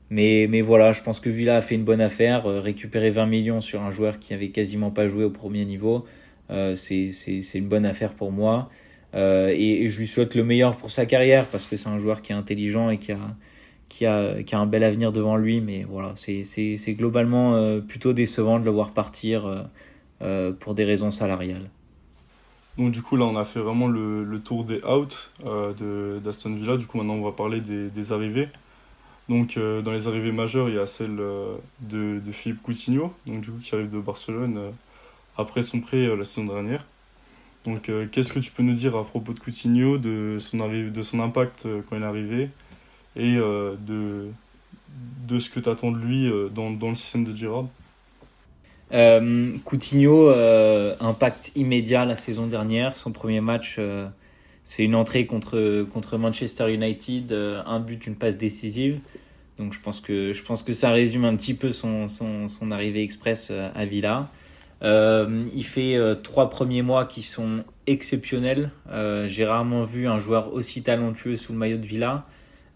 mais, mais voilà, je pense que Villa a fait une bonne affaire. Récupérer 20 millions sur un joueur qui avait quasiment pas joué au premier niveau, c'est une bonne affaire pour moi. Euh, et, je lui souhaite le meilleur pour sa carrière parce que c'est un joueur qui est intelligent et qui a, qui a, qui a un bel avenir devant lui. Mais voilà, c'est globalement euh, plutôt décevant de le voir partir pour des raisons salariales. Donc du coup là on a fait vraiment le, le tour des outs euh, d'Aston Villa. Du coup maintenant on va parler des, des arrivées. Donc dans les arrivées majeures il y a celle de, de, Philippe Coutinho, donc du coup qui arrive de Barcelone après son prêt euh, la saison dernière. Donc, euh, qu'est-ce que tu peux nous dire à propos de Coutinho, de son, de son impact euh, quand il est arrivé et de, de ce que tu attends de lui dans, dans, le système de Girard? Coutinho, impact immédiat la saison dernière. Son premier match, c'est une entrée contre, contre Manchester United, un but, une passe décisive. Donc je pense que, je pense que ça résume un petit peu son, son, son arrivée express à Villa. Euh, il fait euh, trois premiers mois qui sont exceptionnels. Euh, j'ai rarement vu un joueur aussi talentueux sous le maillot de Villa.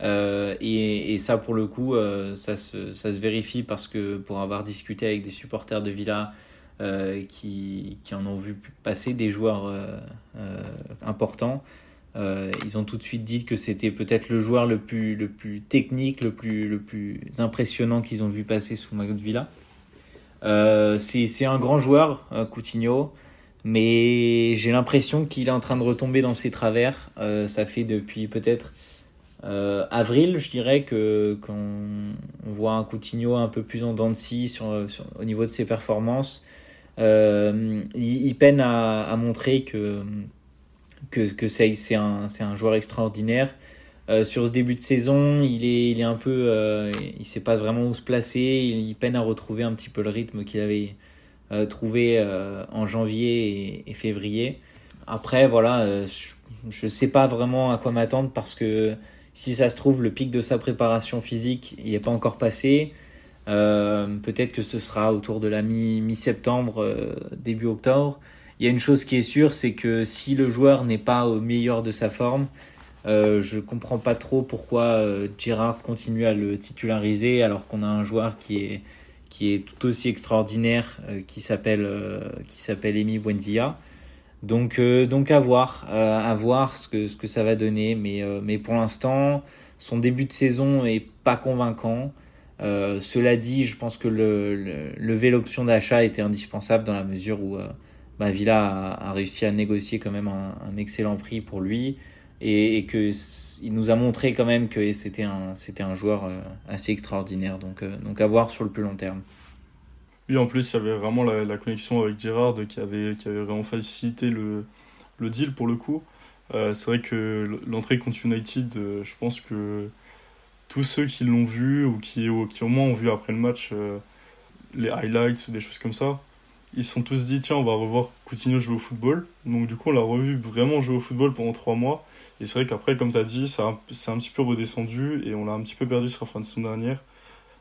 Et, ça, pour le coup, ça se, vérifie parce que pour avoir discuté avec des supporters de Villa qui, en ont vu passer des joueurs importants, ils ont tout de suite dit que c'était peut-être le joueur le plus, le plus technique, le plus, le plus impressionnant qu'ils ont vu passer sous le maillot de Villa. Euh, c'est un grand joueur, euh, Coutinho, mais j'ai l'impression qu'il est en train de retomber dans ses travers. Euh, ça fait depuis peut-être avril, je dirais, que qu'on voit un Coutinho un peu plus en dents sur, au niveau de ses performances. Il, peine à, à montrer que, que, que c'est un, un joueur extraordinaire. Euh, sur ce début de saison, il est, il est un peu, euh, il sait pas vraiment où se placer. Il, peine à retrouver un petit peu le rythme qu'il avait euh, trouvé en janvier et, février. Après, voilà, je ne sais pas vraiment à quoi m'attendre parce que si ça se trouve, le pic de sa préparation physique, il n'est pas encore passé. Peut-être que ce sera autour de la mi-septembre, début octobre. Il y a une chose qui est sûre, c'est que si le joueur n'est pas au meilleur de sa forme, euh, je comprends pas trop pourquoi euh, Girard continue à le titulariser alors qu'on a un joueur qui est, qui est tout aussi extraordinaire euh, qui s'appelle euh, qui s'appelle Buendia. Donc donc à voir à voir ce que ce que ça va donner mais mais pour l'instant son début de saison est pas convaincant. cela dit, je pense que le, lever l'option d'achat était indispensable dans la mesure où bah, Villa a, réussi à négocier quand même un excellent prix pour lui et, et que il nous a montré quand même que c'était un c'était un joueur euh, assez extraordinaire donc euh, donc à voir sur le plus long terme. Oui, en plus, il y avait vraiment la, connexion avec Girard qui avait, qui avait vraiment facilité le, le deal pour le coup. Euh, c'est vrai que l'entrée contre United, je pense que tous ceux qui l'ont vu ou qui, ou qui au moins ont vu après le match les highlights ou des choses comme ça, ils se sont tous dit tiens, on va revoir Coutinho jouer au football. Donc, du coup, on l'a revu vraiment jouer au football pendant trois mois. Et c'est vrai qu'après, comme tu as dit, c'est un, un, petit peu redescendu et on l'a un petit peu perdu sur la fin de saison dernière.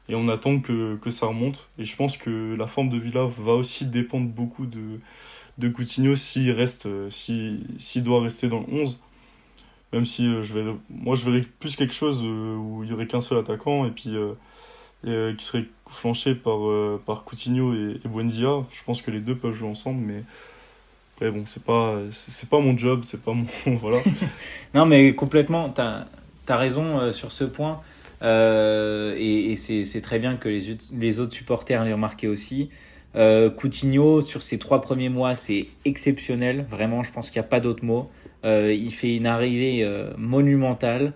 Et on attend que, que ça remonte. Et je pense que la forme de Villa va aussi dépendre beaucoup de, de Coutinho s'il reste, s'il doit rester dans le 11. même si je verrais, moi je verrais plus quelque chose où il y aurait qu'un seul attaquant et puis qui serait flanché par, par Coutinho et, et Buendia. Je pense que les deux peuvent jouer ensemble, mais après, bon, c'est pas, c'est pas mon job, c'est pas mon. [laughs] voilà. [laughs] non, mais complètement, tu as, raison sur ce point. Euh, et, c'est très bien que les, les autres supporters l'aient remarqué aussi. Euh, Coutinho, sur ses trois premiers mois, c'est exceptionnel. Vraiment, je pense qu'il n'y a pas d'autre mot. Euh, il fait une arrivée euh, monumentale.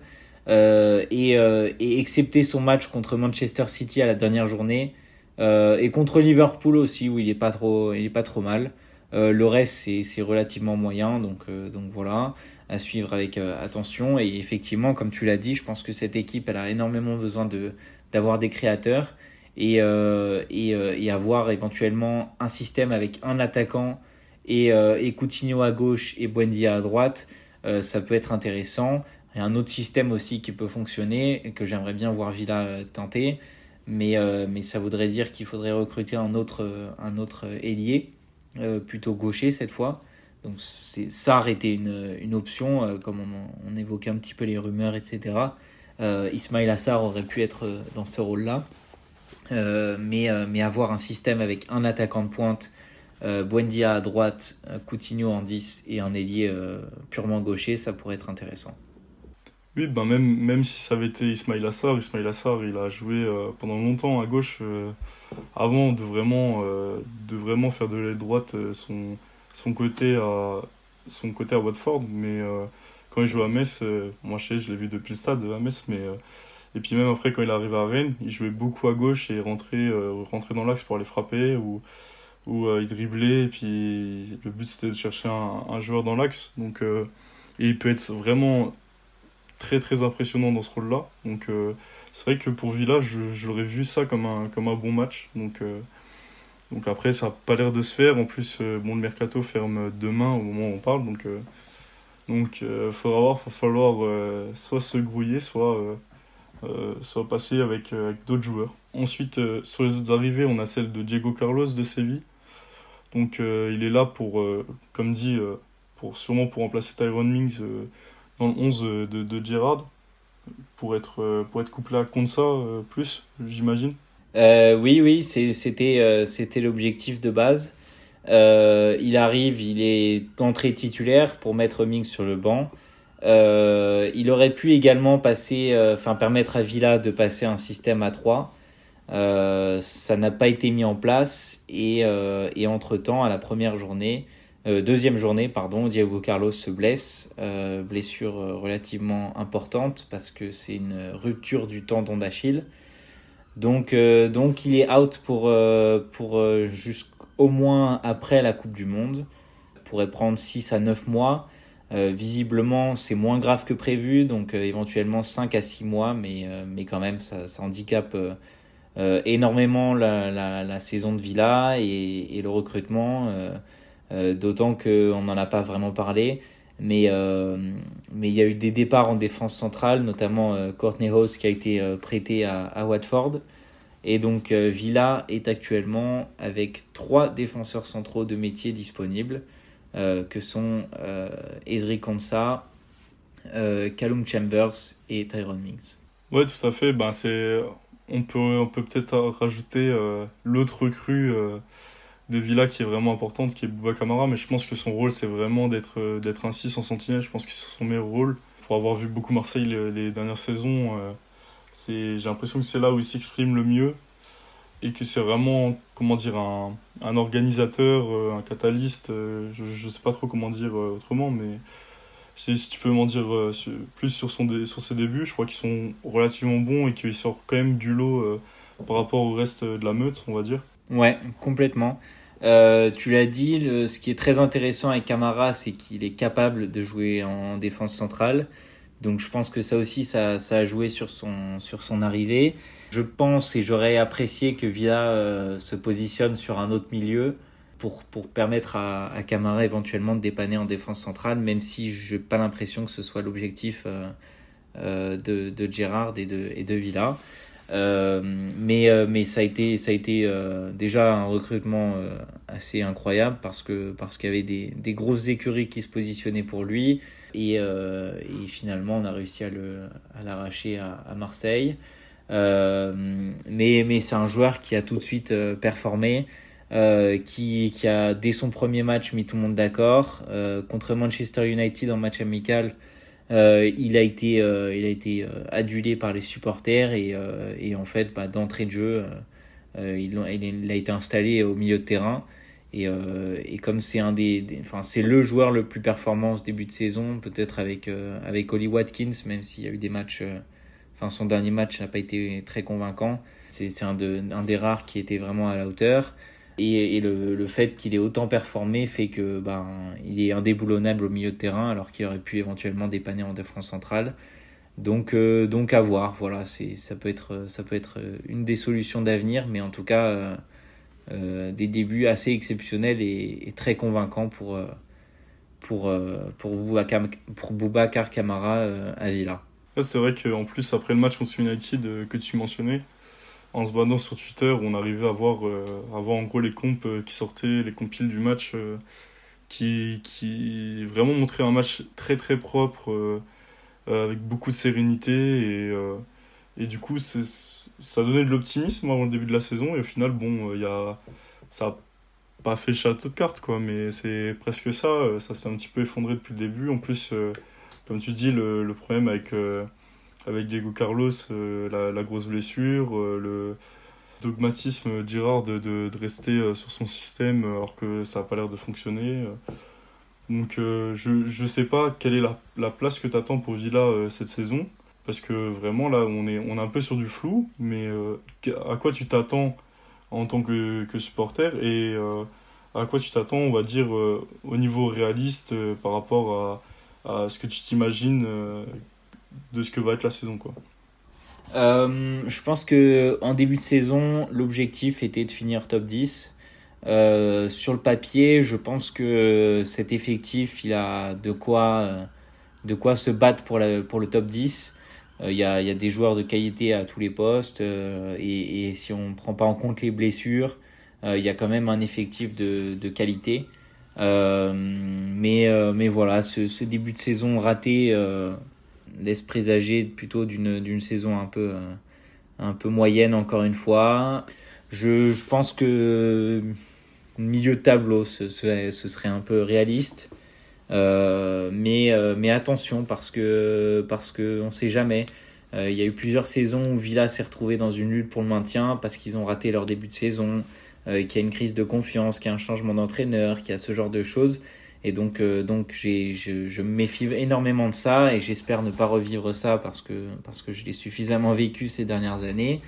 Euh, et, euh, et, excepté son match contre Manchester City à la dernière journée, et contre Liverpool aussi, où il n'est pas, il est pas trop mal. Le reste, c'est relativement moyen. Donc, donc voilà à suivre avec euh, attention. Et effectivement, comme tu l'as dit, je pense que cette équipe, elle a énormément besoin d'avoir des créateurs et, euh, et, euh, et, avoir éventuellement un système avec un attaquant et, et Coutinho à gauche et Buendia à droite. ça peut être intéressant. Il y a un autre système aussi qui peut fonctionner que j'aimerais bien voir Villa tenter. Mais, mais ça voudrait dire qu'il faudrait recruter un autre, un autre ailier, plutôt gaucher cette fois. Donc aurait été une, une option, euh, comme on, évoquait un petit peu les rumeurs, etc. Euh, Ismail Assar aurait pu être euh, dans ce rôle-là. Euh, mais, euh, mais avoir un système avec un attaquant de pointe, Buendia à droite, Coutinho en 10 et un ailier purement gaucher, ça pourrait être intéressant. Oui, ben même, même si ça avait été Ismail Assar, Ismail Assar, il a joué pendant longtemps à gauche avant de vraiment, de vraiment faire de l'aile droite son, son côté à, son côté à Watford, mais euh, quand il joue à Metz, euh, moi je je l'ai vu depuis le stade à Metz, mais euh, et puis même après quand il arrive à Rennes, il jouait beaucoup à gauche et rentrait, rentrait dans l'axe pour aller frapper ou, ou il driblait et puis le but c'était de chercher un, un joueur dans l'axe. Donc et il peut être vraiment très très impressionnant dans ce rôle-là. Donc c'est vrai que pour Villa, j'aurais vu ça comme un, comme un bon match. Donc donc après, ça n'a pas l'air de se faire. En plus, euh, bon, le mercato ferme demain au moment où on parle. Donc, euh, donc euh, faudra il va falloir soit se grouiller, soit, soit passer avec, d'autres joueurs. Ensuite, sur les autres arrivées, on a celle de Diego Carlos de Séville. Donc il est là pour, comme dit, pour, sûrement pour remplacer Tyron Mings dans le 11 de, de Gerrard. Pour être, pour être couplé à Konsa plus, j'imagine. Euh, oui, oui, c'était euh, l'objectif de base. Euh, il arrive, il est entré titulaire pour mettre Mings sur le banc. Euh, il aurait pu également passer, euh, enfin permettre à Villa de passer un système à 3. ça n'a pas été mis en place et, et entre temps, à la première journée, deuxième journée, pardon, Diego Carlos se blesse, blessure relativement importante parce que c'est une rupture du tendon d'Achille. Donc, euh, donc il est out pour, euh, pour euh, jusqu'au moins après la Coupe du Monde. Il pourrait prendre 6 à 9 mois. visiblement, c'est moins grave que prévu, donc éventuellement 5 à 6 mois, mais, mais quand même, ça, ça handicape énormément la, saison de Villa et le recrutement, d'autant qu'on n'en a pas vraiment parlé. Mais, euh, mais il y a eu des départs en défense centrale, notamment euh, Courtney House qui a été euh, prêté à, Watford. Et donc Villa est actuellement avec trois défenseurs centraux de métier disponibles, que sont Ezri Konsa, Callum Chambers et Tyrone Mings. Ouais, tout à fait. Ben. On peut on peut peut-être rajouter l'autre recrue de Villa qui est vraiment importante, qui est Bouba Kamara, mais je pense que son rôle c'est vraiment d'être euh, d'être un 6 en sentinelle, je pense que c'est son meilleur rôle. Pour avoir vu beaucoup Marseille les, dernières saisons, euh, c'est j'ai l'impression que c'est là où il s'exprime le mieux et que c'est vraiment comment dire un, un organisateur, euh, un catalyste, je, je sais pas trop comment dire autrement, mais si tu peux m'en dire plus sur, son sur ses débuts, je crois qu'ils sont relativement bons et qu'il sort quand même du lot par rapport au reste de la meute, on va dire. Ouais, complètement. Euh, tu l'as dit, ce qui est très intéressant avec Camara, c'est qu'il est capable de jouer en défense centrale. Donc je pense que ça aussi, ça, a joué sur son, arrivée. Je pense et j'aurais apprécié que Villa euh, se positionne sur un autre milieu pour, permettre à, à Camara éventuellement de dépanner en défense centrale, même si je n'ai pas l'impression que ce soit l'objectif euh, de, de Gérard et de Villa. Euh, mais, euh, mais ça a été, ça a été euh, déjà un recrutement assez incroyable parce que parce qu'il y avait des, des grosses écuries qui se positionnaient pour lui. Et, finalement, on a réussi à l'arracher à, à, Marseille. mais mais c'est un joueur qui a tout de suite performé. Qui, qui, a dès son premier match mis tout le monde d'accord. Contre Manchester United en match amical, euh, il a été, il a été adulé par les supporters et, en fait, bah, d'entrée de jeu, il, a été installé au milieu de terrain. Et, et comme c'est un des, enfin c'est le joueur le plus performant ce début de saison, peut-être avec avec Oli Watkins, même s'il y a eu des matchs, enfin son dernier match n'a pas été très convaincant. C'est un, de, un des rares qui était vraiment à la hauteur. Et, le, le, fait qu'il ait autant performé fait que ben, il est indéboulonnable au milieu de terrain alors qu'il aurait pu éventuellement dépanner en défense centrale. Donc, euh, donc à voir, voilà, ça, peut être, ça peut être une des solutions d'avenir, mais en tout cas, euh, euh, des débuts assez exceptionnels et, très convaincants pour, pour, pour, Boubacar, pour Boubacar Camara à Villa. C'est vrai qu'en plus, après le match contre United que tu mentionnais, en se baladant sur Twitter, on arrivait à voir, euh, à voir en gros les compes euh, qui sortaient, les compiles du match, euh, qui, qui vraiment montraient un match très très propre, avec beaucoup de sérénité. Et, et du coup, ça donnait de l'optimisme avant le début de la saison. Et au final, bon, y a, ça n'a pas fait château de cartes, quoi, mais c'est presque ça. Ça s'est un petit peu effondré depuis le début. En plus, comme tu dis, le, le problème avec avec Diego Carlos, euh, la, grosse blessure, euh, le dogmatisme Girard de, de, rester euh, sur son système alors que ça n'a pas l'air de fonctionner. Donc je ne sais pas quelle est la, la place que tu attends pour Villa cette saison. Parce que vraiment là on est, on est un peu sur du flou. Mais à quoi tu t'attends en tant que, que supporter Et à quoi tu t'attends on va dire au niveau réaliste par rapport à, à ce que tu t'imagines de ce que va être la saison quoi. Euh, je pense que en début de saison, l'objectif était de finir top 10. Euh, sur le papier, je pense que cet effectif, il a de quoi, de quoi se battre pour, la, pour le top 10. Euh, il y, a, y, a, des joueurs de qualité à tous les postes et, et, si on ne prend pas en compte les blessures, il y a quand même un effectif de, de qualité. mais, mais voilà, ce, ce, début de saison raté laisse présager plutôt d'une saison un peu, euh, un peu moyenne encore une fois. Je, je pense que milieu de tableau, ce, serait un peu réaliste. Euh, mais, euh, mais attention parce que parce que on sait jamais. il y a eu plusieurs saisons où Villa s'est retrouvé dans une lutte pour le maintien parce qu'ils ont raté leur début de saison, qu'il y a une crise de confiance, qu'il y a un changement d'entraîneur, qu'il y a ce genre de choses. Et donc, euh, donc je, je, me méfie énormément de ça et j'espère ne pas revivre ça parce que, parce que je l'ai suffisamment vécu ces dernières années.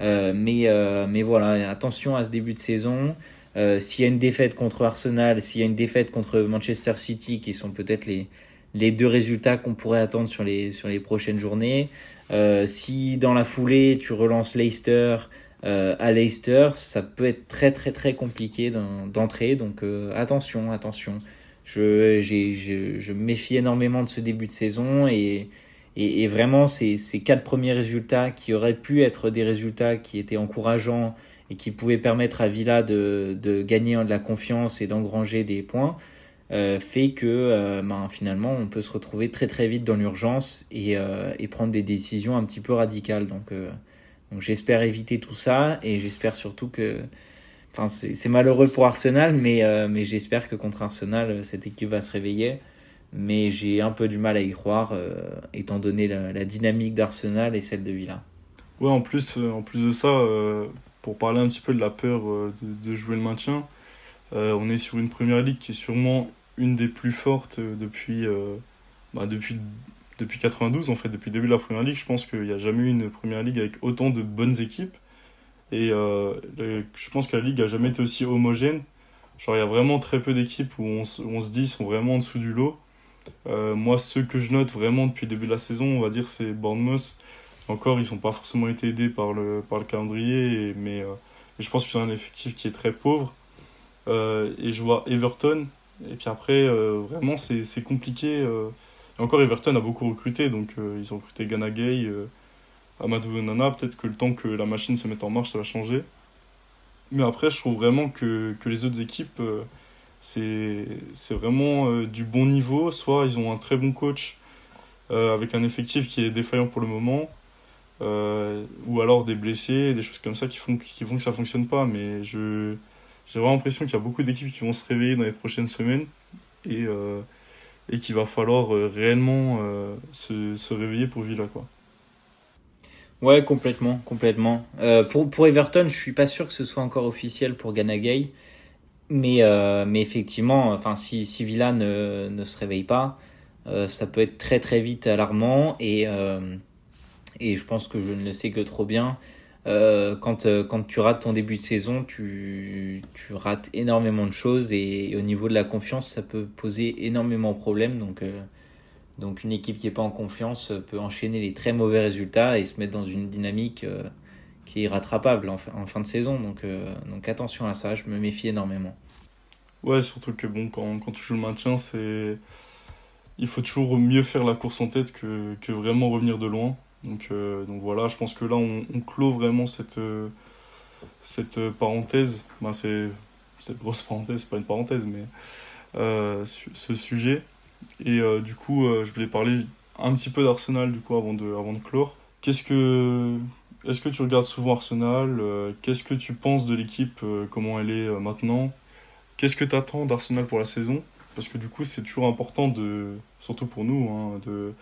Euh, mais, euh, mais voilà, attention à ce début de saison. S'il y a une défaite contre Arsenal, s'il y a une défaite contre Manchester City, qui sont peut-être les, les deux résultats qu'on pourrait attendre sur les, sur les prochaines journées, si dans la foulée tu relances Leicester à Leicester, ça peut être très très très compliqué d'entrer. Donc attention, attention. Je, je, je, me méfie énormément de ce début de saison et, et, vraiment ces, ces quatre premiers résultats qui auraient pu être des résultats qui étaient encourageants et qui pouvaient permettre à Villa de, de gagner de la confiance et d'engranger des points euh, fait que euh, ben, finalement on peut se retrouver très très vite dans l'urgence et, euh, et prendre des décisions un petit peu radicales. Donc, euh, donc j'espère éviter tout ça et j'espère surtout que C'est malheureux pour Arsenal, mais, euh, mais j'espère que contre Arsenal, cette équipe va se réveiller. Mais j'ai un peu du mal à y croire, euh, étant donné la, dynamique d'Arsenal et celle de Villa. Ouais, en plus, euh, en plus de ça, pour parler un petit peu de la peur de, jouer le maintien, on est sur une première ligue qui est sûrement une des plus fortes depuis, bah, depuis, depuis 92, en fait, depuis le début de la première ligue. Je pense qu'il n'y a jamais eu une première ligue avec autant de bonnes équipes. Et euh, je pense que la ligue a jamais été aussi homogène. Genre, il y a vraiment très peu d'équipes où on, on, se dit sont vraiment en dessous du lot. Euh, moi, ceux que je note vraiment depuis le début de la saison, on va dire, c'est Bournemouth. Encore, ils n'ont pas forcément été aidés par le, par le calendrier, mais euh, je pense qu'ils ont un effectif qui est très pauvre. Et je vois Everton. Et puis après, vraiment, c'est compliqué. encore, Everton a beaucoup recruté, donc ils ont recruté Gana Gay. Amadou Nana, peut-être que le temps que la machine se mette en marche, ça va changer. Mais après, je trouve vraiment que, que les autres équipes, euh, c'est vraiment du bon niveau. Soit ils ont un très bon coach avec un effectif qui est défaillant pour le moment, ou alors des blessés, des choses comme ça qui font, qui font que ça fonctionne pas. Mais j'ai vraiment l'impression qu'il y a beaucoup d'équipes qui vont se réveiller dans les prochaines semaines et, euh, et qu'il va falloir euh, réellement euh, se, se, réveiller pour Villa. Quoi. Ouais, complètement, complètement. pour, pour Everton, je suis pas sûr que ce soit encore officiel pour Ganagay. Mais, mais effectivement, enfin, si, si Villa ne, ne se réveille pas, ça peut être très très vite alarmant. Et, et je pense que je ne le sais que trop bien. Euh, quand, euh, quand tu rates ton début de saison, tu, tu rates énormément de choses et, au niveau de la confiance, ça peut poser énormément de problèmes. Donc, euh, donc une équipe qui n'est pas en confiance peut enchaîner les très mauvais résultats et se mettre dans une dynamique qui est irrattrapable en, fin de saison. Donc, donc attention à ça, je me méfie énormément. Ouais, surtout que bon, quand, tu joues le maintien, c'est il faut toujours mieux faire la course en tête que, que vraiment revenir de loin. Donc, euh, voilà, je pense que là, on, clôt vraiment cette, euh, cette parenthèse. Ben, c'est cette grosse [laughs] parenthèse, pas une parenthèse, mais euh, ce sujet. Et du coup, je voulais parler un petit peu d'Arsenal du coup avant de, avant de clore. Qu'est-ce que est-ce que tu regardes souvent Arsenal Qu'est-ce que tu penses de l'équipe Comment elle est maintenant? Qu'est-ce que tu attends d'Arsenal pour la saison? Parce que du coup, c'est toujours important de, surtout pour nous, hein, de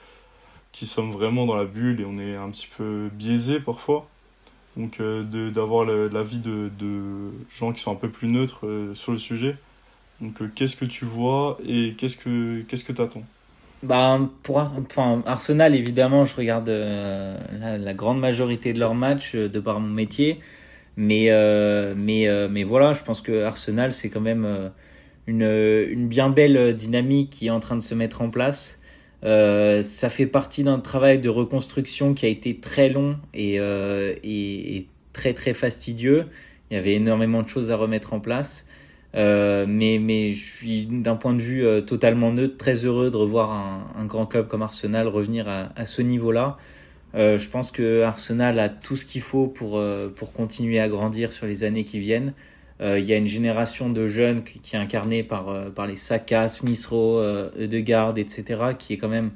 qui sommes vraiment dans la bulle et on est un petit peu biaisé parfois. Donc euh, d'avoir l'avis de, de, gens qui sont un peu plus neutres euh, sur le sujet. Donc euh, qu'est-ce que tu vois et qu'est-ce que qu'est-ce que attends bah, pour enfin, Arsenal, évidemment, je regarde la, grande majorité de leurs matchs de par mon métier. Mais, mais, mais voilà, je pense que Arsenal, c'est quand même une, une bien belle dynamique qui est en train de se mettre en place. Euh, ça fait partie d'un travail de reconstruction qui a été très long euh, et, et, très très fastidieux. Il y avait énormément de choses à remettre en place. Euh, mais, mais je suis d'un point de vue euh, totalement neutre, très heureux de revoir un, un grand club comme Arsenal revenir à, à ce niveau-là. Euh, je pense que Arsenal a tout ce qu'il faut pour, pour continuer à grandir sur les années qui viennent. Euh, il y a une génération de jeunes qui, est incarnée par, euh, par les Saka, Smith Rowe, euh, Edegaard, etc., qui est quand même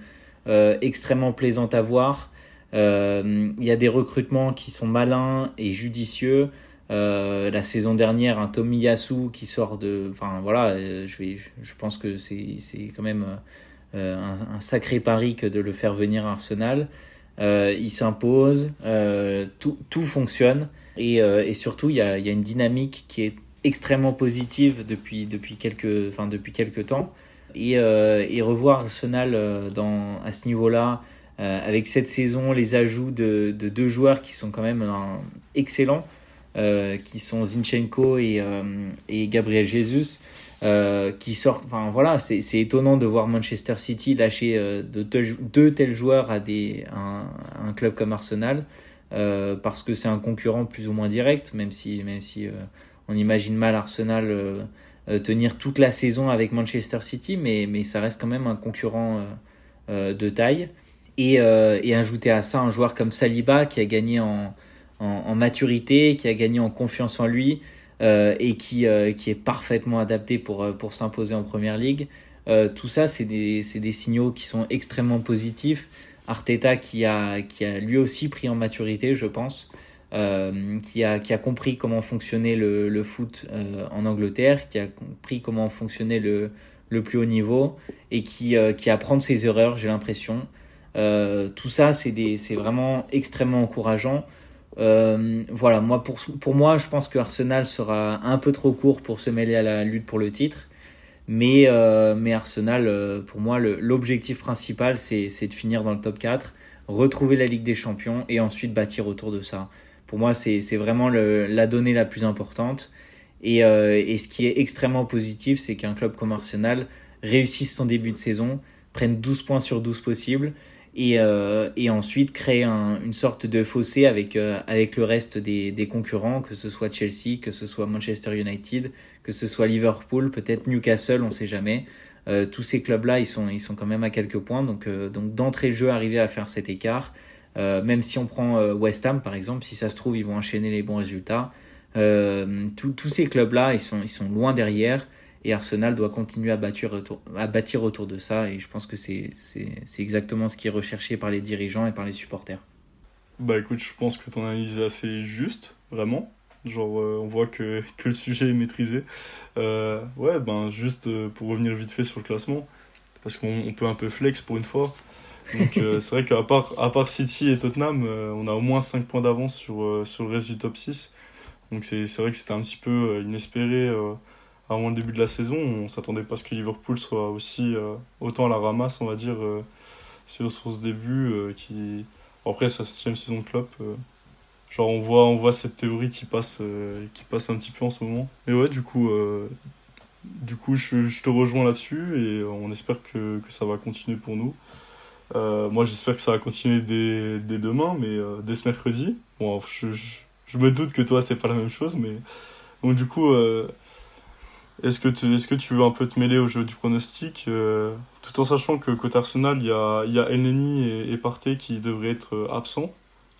extrêmement plaisante à voir. Il y a des recrutements qui sont malins et judicieux. La saison dernière, un Tomiyasu qui sort de. Enfin voilà, je, vais, je pense que c'est quand même un, un, sacré pari que de le faire venir à Arsenal. il s'impose, tout, fonctionne. Et, euh, surtout, il y a, une dynamique qui est extrêmement positive depuis, depuis, quelques, enfin, depuis quelques temps. Et, euh, revoir Arsenal euh, à ce niveau-là, avec cette saison, les ajouts de, deux joueurs qui sont quand même excellents, qui sont Zinchenko et, et Gabriel Jesus. Euh, qui sortent. Enfin voilà, c'est étonnant de voir Manchester City lâcher euh, de deux tels joueurs à, des, un, club comme Arsenal. Euh, parce que c'est un concurrent plus ou moins direct, même si, même si euh, on imagine mal Arsenal euh, tenir toute la saison avec Manchester City, mais, mais ça reste quand même un concurrent de taille. Et, et, ajouter à ça un joueur comme Saliba qui a gagné en, en, maturité, qui a gagné en confiance en lui et qui, qui est parfaitement adapté pour, pour s'imposer en première ligue. tout ça, c'est des, des signaux qui sont extrêmement positifs. Arteta qui a, qui a lui aussi pris en maturité, je pense, euh, qui, a, qui a compris comment fonctionnait le, le foot euh, en Angleterre, qui a compris comment fonctionnait le, le plus haut niveau et qui, euh, qui apprend de ses erreurs, j'ai l'impression. tout ça, c'est vraiment extrêmement encourageant. Voilà, moi pour, pour moi, je pense que Arsenal sera un peu trop court pour se mêler à la lutte pour le titre. Mais, euh, mais Arsenal, euh, pour moi, l'objectif principal, c'est de finir dans le top 4, retrouver la Ligue des Champions et ensuite bâtir autour de ça. Pour moi, c'est vraiment la donnée la plus importante. Et, euh, et ce qui est extrêmement positif, c'est qu'un club comme Arsenal réussisse son début de saison, prenne 12 points sur 12 possibles et, euh, et ensuite créer un, une sorte de fossé avec, euh, avec le reste des, des concurrents, que ce soit Chelsea, que ce soit Manchester United, que ce soit Liverpool, peut-être Newcastle, on sait jamais. Euh, tous ces clubs-là, ils sont, ils sont quand même à quelques points. Donc, euh, donc d'entrée de jeu, arriver à faire cet écart. Même si on prend West Ham, par exemple, si ça se trouve, ils vont enchaîner les bons résultats. tous ces clubs-là, ils sont, ils sont loin derrière. Et Arsenal doit continuer à bâtir, autour, à bâtir autour de ça. Et je pense que c'est exactement ce qui est recherché par les dirigeants et par les supporters. Bah écoute, je pense que ton analyse est assez juste, vraiment. Genre, euh, on voit que, que, le sujet est maîtrisé. Euh, ouais, ben juste euh, pour revenir vite fait sur le classement, parce qu'on peut un peu flex pour une fois. Donc [laughs] c'est vrai qu'à part, à part City et Tottenham, on a au moins 5 points d'avance sur, sur le reste du top 6. Donc c'est vrai que c'était un petit peu inespéré avant le début de la saison. On s'attendait pas à ce que Liverpool soit aussi autant à la ramasse, on va dire, sur, sur ce début. qui... après, sa septième saison de club Genre on voit, on voit cette théorie qui passe, euh, qui passe un petit peu en ce moment. Mais ouais, du coup, euh, du coup je, te rejoins là-dessus et on espère que, que, ça va continuer pour nous. Euh, moi j'espère que ça va continuer dès, dès demain, mais dès ce mercredi. Bon, je, je, me doute que toi c'est pas la même chose, mais donc du coup, est-ce que, tu, est-ce que tu veux un peu te mêler au jeu du pronostic, tout en sachant que côté Arsenal, il y a, y a Elneny et, et Partey qui devraient être absents.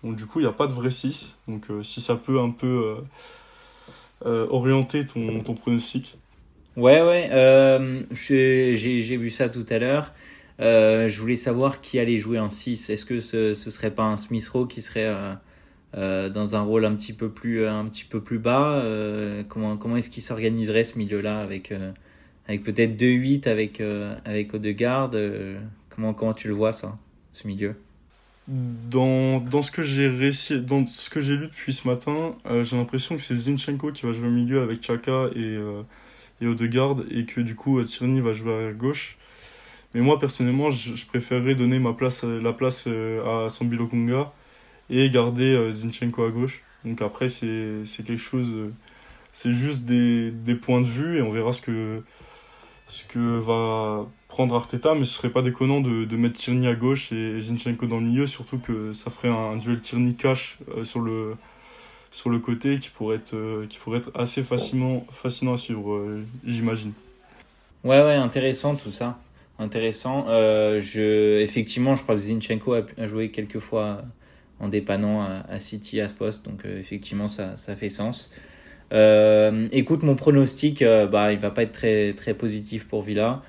Donc du coup, il n'y a pas de vrai 6. Donc euh, si ça peut un peu euh, euh, orienter ton, ton pronostic. Ouais, ouais, j'ai vu ça tout à l'heure. je voulais savoir qui allait jouer en 6. Est-ce que ce, ce serait pas un Smith Rowe qui serait dans un rôle un petit peu plus, un petit peu plus bas Comment, comment est-ce qu'il s'organiserait ce milieu-là avec, avec peut-être 2-8 avec, avec Odegaard comment, comment tu le vois ça, ce milieu? Dans, dans, ce que j'ai réussi, dans ce que j'ai lu depuis ce matin, euh, j'ai l'impression que c'est Zinchenko qui va jouer au milieu avec Chaka et, euh, et Odegaard et que du coup Tierney va jouer à gauche. Mais moi personnellement, je, préférerais donner ma place, la place euh, à Sambilo Kunga et garder Zinchenko à gauche. Donc après, c'est quelque chose, c'est juste des, des points de vue et on verra ce que, ce que va prendre Arteta, mais ce serait pas déconnant de, de mettre Tierney à gauche et Zinchenko dans le milieu, surtout que ça ferait un, duel Tierney-Cash euh, sur, le, sur le côté qui pourrait être, euh, qui pourrait être assez facilement, fascinant à suivre, euh, j'imagine. Ouais, ouais, intéressant tout ça. Intéressant. je, effectivement, je crois que Zinchenko a, joué quelques fois en dépannant à, City à ce poste, donc effectivement, ça, ça fait sens. écoute, mon pronostic, bah, il va pas être très, très positif pour Villa.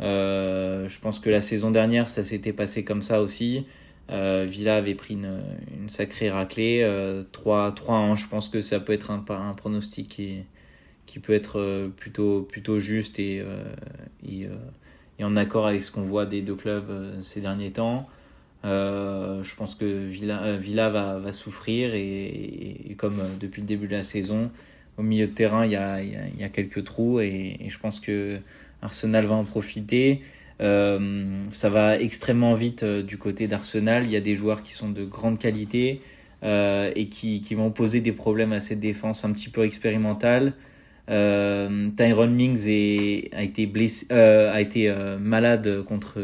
Euh, je pense que la saison dernière, ça s'était passé comme ça aussi. Euh, Villa avait pris une, sacrée raclée. Euh, 3-1, je pense que ça peut être un, pronostic qui, qui peut être euh, plutôt, plutôt juste euh, et, et, en accord avec ce qu'on voit des deux clubs ces derniers temps. Je pense que Villa, Villa va, souffrir et, comme depuis le début de la saison, au milieu de terrain, il y a, quelques trous et, je pense que Arsenal va en profiter. Euh, ça va extrêmement vite euh, du côté d'Arsenal. Il y a des joueurs qui sont de grande qualité euh, et qui, vont poser des problèmes à cette défense un petit peu expérimentale. Tyrone Mings a été, blessé, a été malade contre,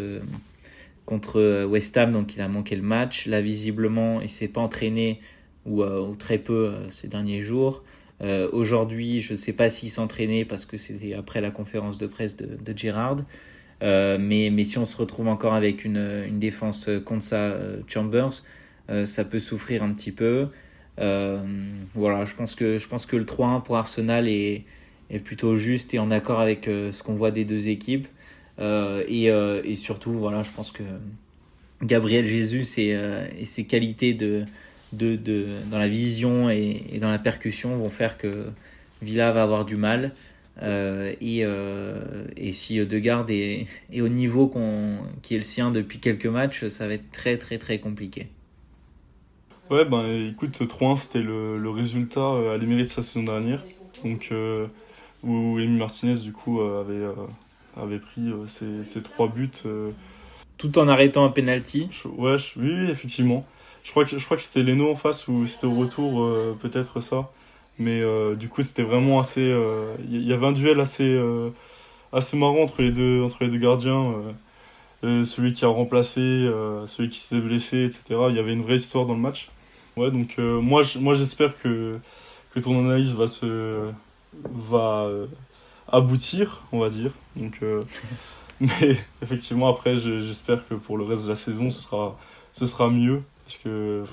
contre West Ham, donc il a manqué le match. Là, visiblement, il s'est pas entraîné ou, ou très peu ces derniers jours. Euh, aujourd'hui, je ne sais pas s'il s'entraînait parce que c'était après la conférence de presse de, de Gerrard. Euh, mais, mais si on se retrouve encore avec une, une défense contre ça, euh, Chambers, ça peut souffrir un petit peu. voilà, je pense que, je pense que le 3-1 pour Arsenal est, est plutôt juste et en accord avec ce qu'on voit des deux équipes. Et, et surtout, voilà, je pense que Gabriel Jesus et, et ses qualités de, dans la vision et, dans la percussion vont faire que Villa va avoir du mal. Euh, et, euh, si Degarde est, est au niveau qui est le sien depuis quelques matchs, ça va être très très très compliqué. Ouais, ben écoute, 3-1 c'était le, résultat euh, à l'émérite de sa saison dernière. Donc, euh, où Amy Martinez du coup euh, avait, euh, avait pris ses, ses, trois buts. Tout en arrêtant un penalty. Ouais, oui, effectivement. Je crois que, je crois que c'était Leno en face ou c'était au retour, euh, peut-être ça. Mais euh, du coup, c'était vraiment assez. Il euh, y avait un duel assez, assez marrant entre les deux, entre les deux gardiens. celui qui a remplacé, celui qui s'était blessé, etc. Il y avait une vraie histoire dans le match. Ouais, donc moi, moi j'espère que, que ton analyse va se. va aboutir, on va dire. Donc, [laughs] mais effectivement, après, j'espère que pour le reste de la saison, ce sera, ce sera mieux parce que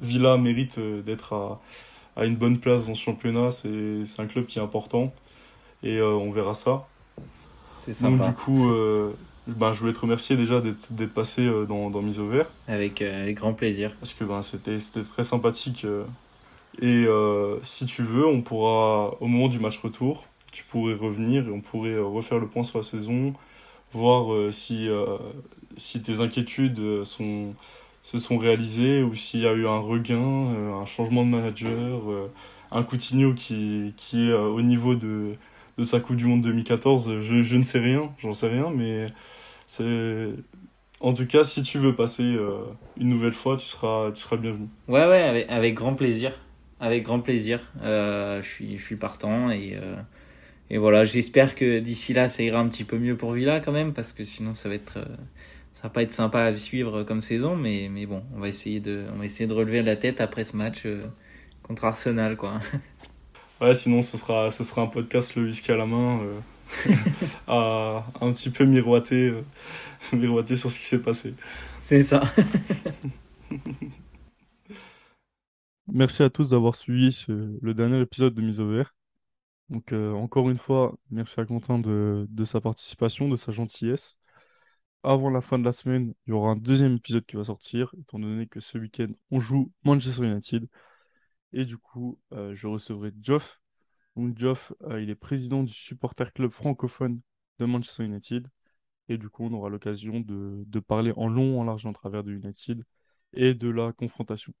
Villa mérite euh, d'être à, à, une bonne place dans ce championnat. C'est un club qui est important et euh, on verra ça. C'est Donc sympa. du coup, euh, ben, je voulais te remercier déjà d'être passé euh, dans, dans Mise au vert. Avec, euh, avec grand plaisir. parce que ben, c'était c'était très sympathique. euh. Et euh, si tu veux, on pourra, au moment du match retour, tu pourrais revenir et on pourrait euh, refaire le point sur la saison, voir euh, si, euh, si tes inquiétudes sont, se sont réalisées ou s'il y a eu un regain, un changement de manager, un Coutinho qui, qui est au niveau de, de sa Coupe du Monde 2014. Je, je ne sais rien, j'en sais rien, mais c'est... En tout cas, si tu veux passer une nouvelle fois, tu seras, tu seras bienvenu. Ouais, ouais, avec, grand plaisir. Avec grand plaisir. Je, suis, je suis partant et, et voilà, j'espère que d'ici là, ça ira un petit peu mieux pour Villa quand même, parce que sinon, ça va être. euh, ça va pas être sympa à suivre comme saison, mais, mais bon, on va essayer de, on va essayer de relever la tête après ce match euh, contre Arsenal, quoi. [laughs] Ouais, sinon, ce sera, ce sera un podcast le whisky à la main, euh, [laughs] à un petit peu miroiter, euh, [laughs] miroiter sur ce qui s'est passé. C'est ça. Merci à tous d'avoir suivi ce- le dernier épisode de Mise au vert. Donc, euh, encore une fois, merci à Quentin de, sa participation, de sa gentillesse. Avant la fin de la semaine, il y aura un deuxième épisode qui va sortir, étant donné que ce week-end, on joue Manchester United. Et du coup, euh, je recevrai Geoff. Donc, Geoff, euh, il est président du supporter club francophone de Manchester United. Et du coup, on aura l'occasion de, de parler en long, en large, en travers de United et de la confrontation.